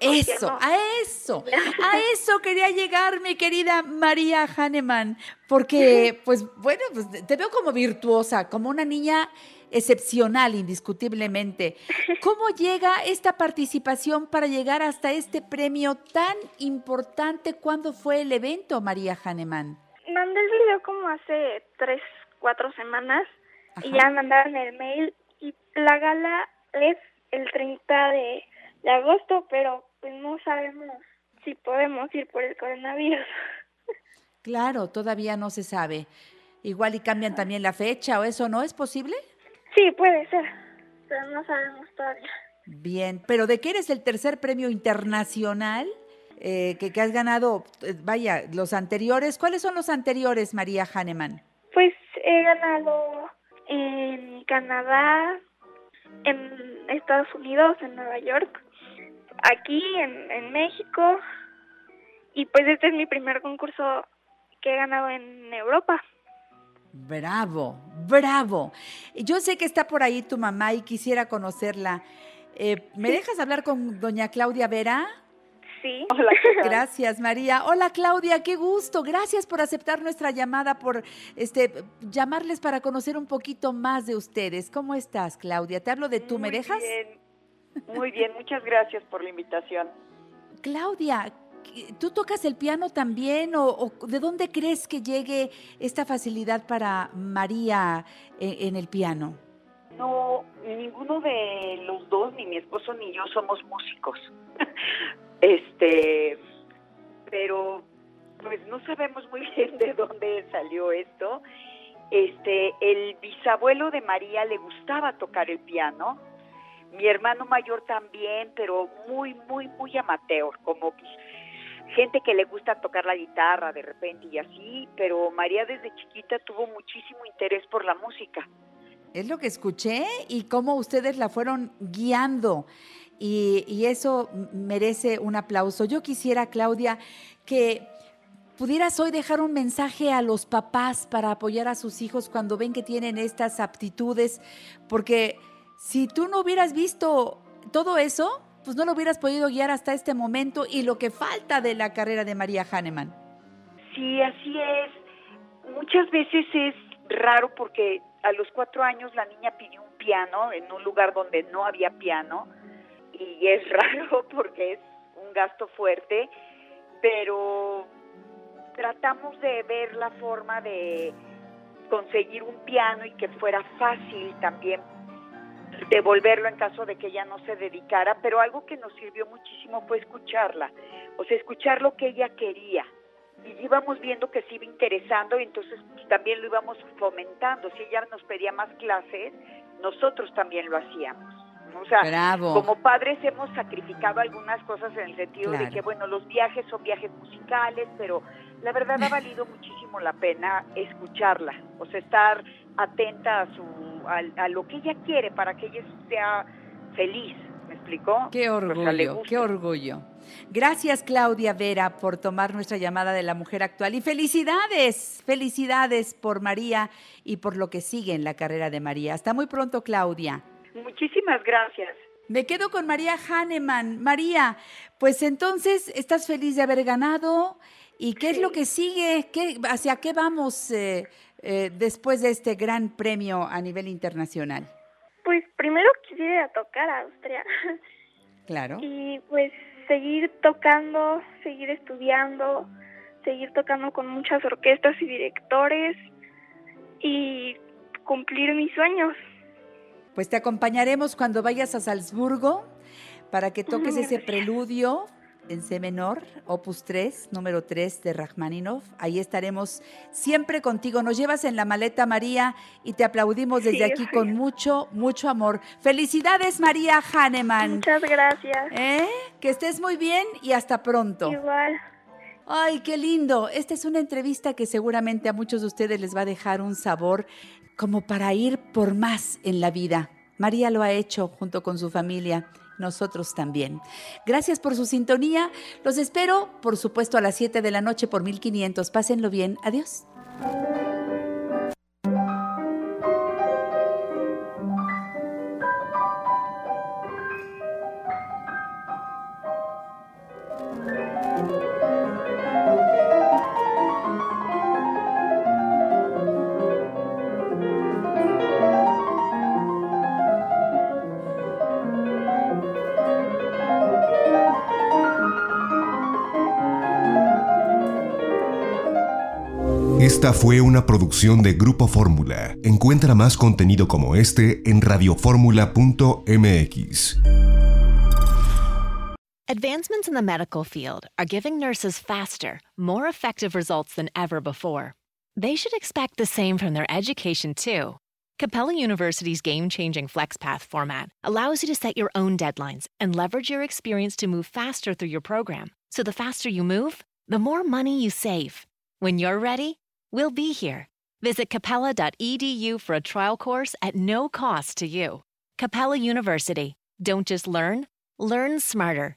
Eso, no- a eso, a eso quería llegar, mi querida María Hahnemann, porque, pues, bueno, pues te veo como virtuosa, como una niña excepcional, indiscutiblemente. ¿Cómo llega esta participación para llegar hasta este premio tan importante? ¿Cuándo fue el evento, María Hahnemann? Mandé el video como hace tres, cuatro semanas y ya mandaron el mail y la gala es el 30 de, de agosto, pero pues no sabemos si podemos ir por el coronavirus. Claro, todavía no se sabe. Igual y cambian también la fecha o eso, ¿no es posible? Sí, puede ser, pero no sabemos todavía. Bien, pero de que eres el tercer premio internacional eh, que, que has ganado, eh, vaya, los anteriores, ¿cuáles son los anteriores, María Hahnemann? Pues he ganado en Canadá, en Estados Unidos, en Nueva York, aquí en, en México y pues este es mi primer concurso que he ganado en Europa. Bravo, bravo. Yo sé que está por ahí tu mamá y quisiera conocerla. Eh, ¿Me dejas hablar con doña Claudia Vera? Sí. Hola. Gracias, María. Hola, Claudia, qué gusto. Gracias por aceptar nuestra llamada, por este llamarles para conocer un poquito más de ustedes. ¿Cómo estás, Claudia? Te hablo de tú, ¿me Muy dejas? bien, Muy bien, muchas gracias por la invitación. Claudia, ¿tú tocas el piano también o, o de dónde crees que llegue esta facilidad para María en, en el piano? No, ninguno de los dos, ni mi esposo ni yo somos músicos. este, pero pues no sabemos muy bien de dónde salió esto. Este, el bisabuelo de María le gustaba tocar el piano. Mi hermano mayor también, pero muy, muy, muy amateur, como pues, gente que le gusta tocar la guitarra de repente y así, pero María desde chiquita tuvo muchísimo interés por la música. Es lo que escuché y cómo ustedes la fueron guiando. Y, y eso merece un aplauso. Yo quisiera, Claudia, que pudieras hoy dejar un mensaje a los papás para apoyar a sus hijos cuando ven que tienen estas aptitudes, porque si tú no hubieras visto todo eso, pues no lo hubieras podido guiar hasta este momento y lo que falta de la carrera de María Hahnemann. Sí, así es. Muchas veces es raro porque a los cuatro años la niña pidió un piano en un lugar donde no había piano y es raro porque es un gasto fuerte, pero tratamos de ver la forma de conseguir un piano y que fuera fácil también devolverlo en caso de que ella no se dedicara, pero algo que nos sirvió muchísimo fue escucharla, o sea, escuchar lo que ella quería. Y íbamos viendo que se iba interesando y entonces pues, también lo íbamos fomentando. Si ella nos pedía más clases, nosotros también lo hacíamos. O sea, Bravo. como padres hemos sacrificado algunas cosas en el sentido de Claro. que, bueno, los viajes son viajes musicales, pero la verdad ha valido muchísimo la pena escucharla, o sea, estar atenta a, su, a, a lo que ella quiere para que ella sea feliz, ¿me explicó? Qué orgullo, qué orgullo. Gracias Claudia Vera por tomar nuestra llamada de la mujer actual y felicidades, felicidades por María y por lo que sigue en la carrera de María. Hasta muy pronto Claudia. Muchísimas gracias. Me quedo con María Hahnemann. María, pues entonces, ¿estás feliz de haber ganado? ¿Y qué es lo que sigue? ¿Qué, ¿Hacia qué vamos eh, eh, después de este gran premio a nivel internacional? Pues primero quisiera tocar a Austria Claro. y pues seguir tocando, seguir estudiando, seguir tocando con muchas orquestas y directores y cumplir mis sueños. Pues te acompañaremos cuando vayas a Salzburgo para que toques ese preludio en C menor, opus 3, número 3 de Rachmaninoff. Ahí estaremos siempre contigo. Nos llevas en la maleta, María, y te aplaudimos desde Sí, aquí sí. con mucho, mucho amor. Felicidades, María Hahnemann. Muchas gracias. ¿Eh? Que estés muy bien y hasta pronto. Igual. Ay, qué lindo. Esta es una entrevista que seguramente a muchos de ustedes les va a dejar un sabor como para ir por más en la vida. María lo ha hecho junto con su familia, nosotros también. Gracias por su sintonía. Los espero, por supuesto, a las 7 de la noche por 1500. Pásenlo bien. Adiós. Esta fue una producción de Grupo Fórmula. Encuentra más contenido como este en radioformula.mx. Advancements in the medical field are giving nurses faster, more effective results than ever before. They should expect the same from their education, too. Capella University's game changing FlexPath format allows you to set your own deadlines and leverage your experience to move faster through your program. So the faster you move, the more money you save. When you're ready, we'll be here. Visit capella.edu for a trial course at no cost to you. Capella University. Don't just learn, learn smarter.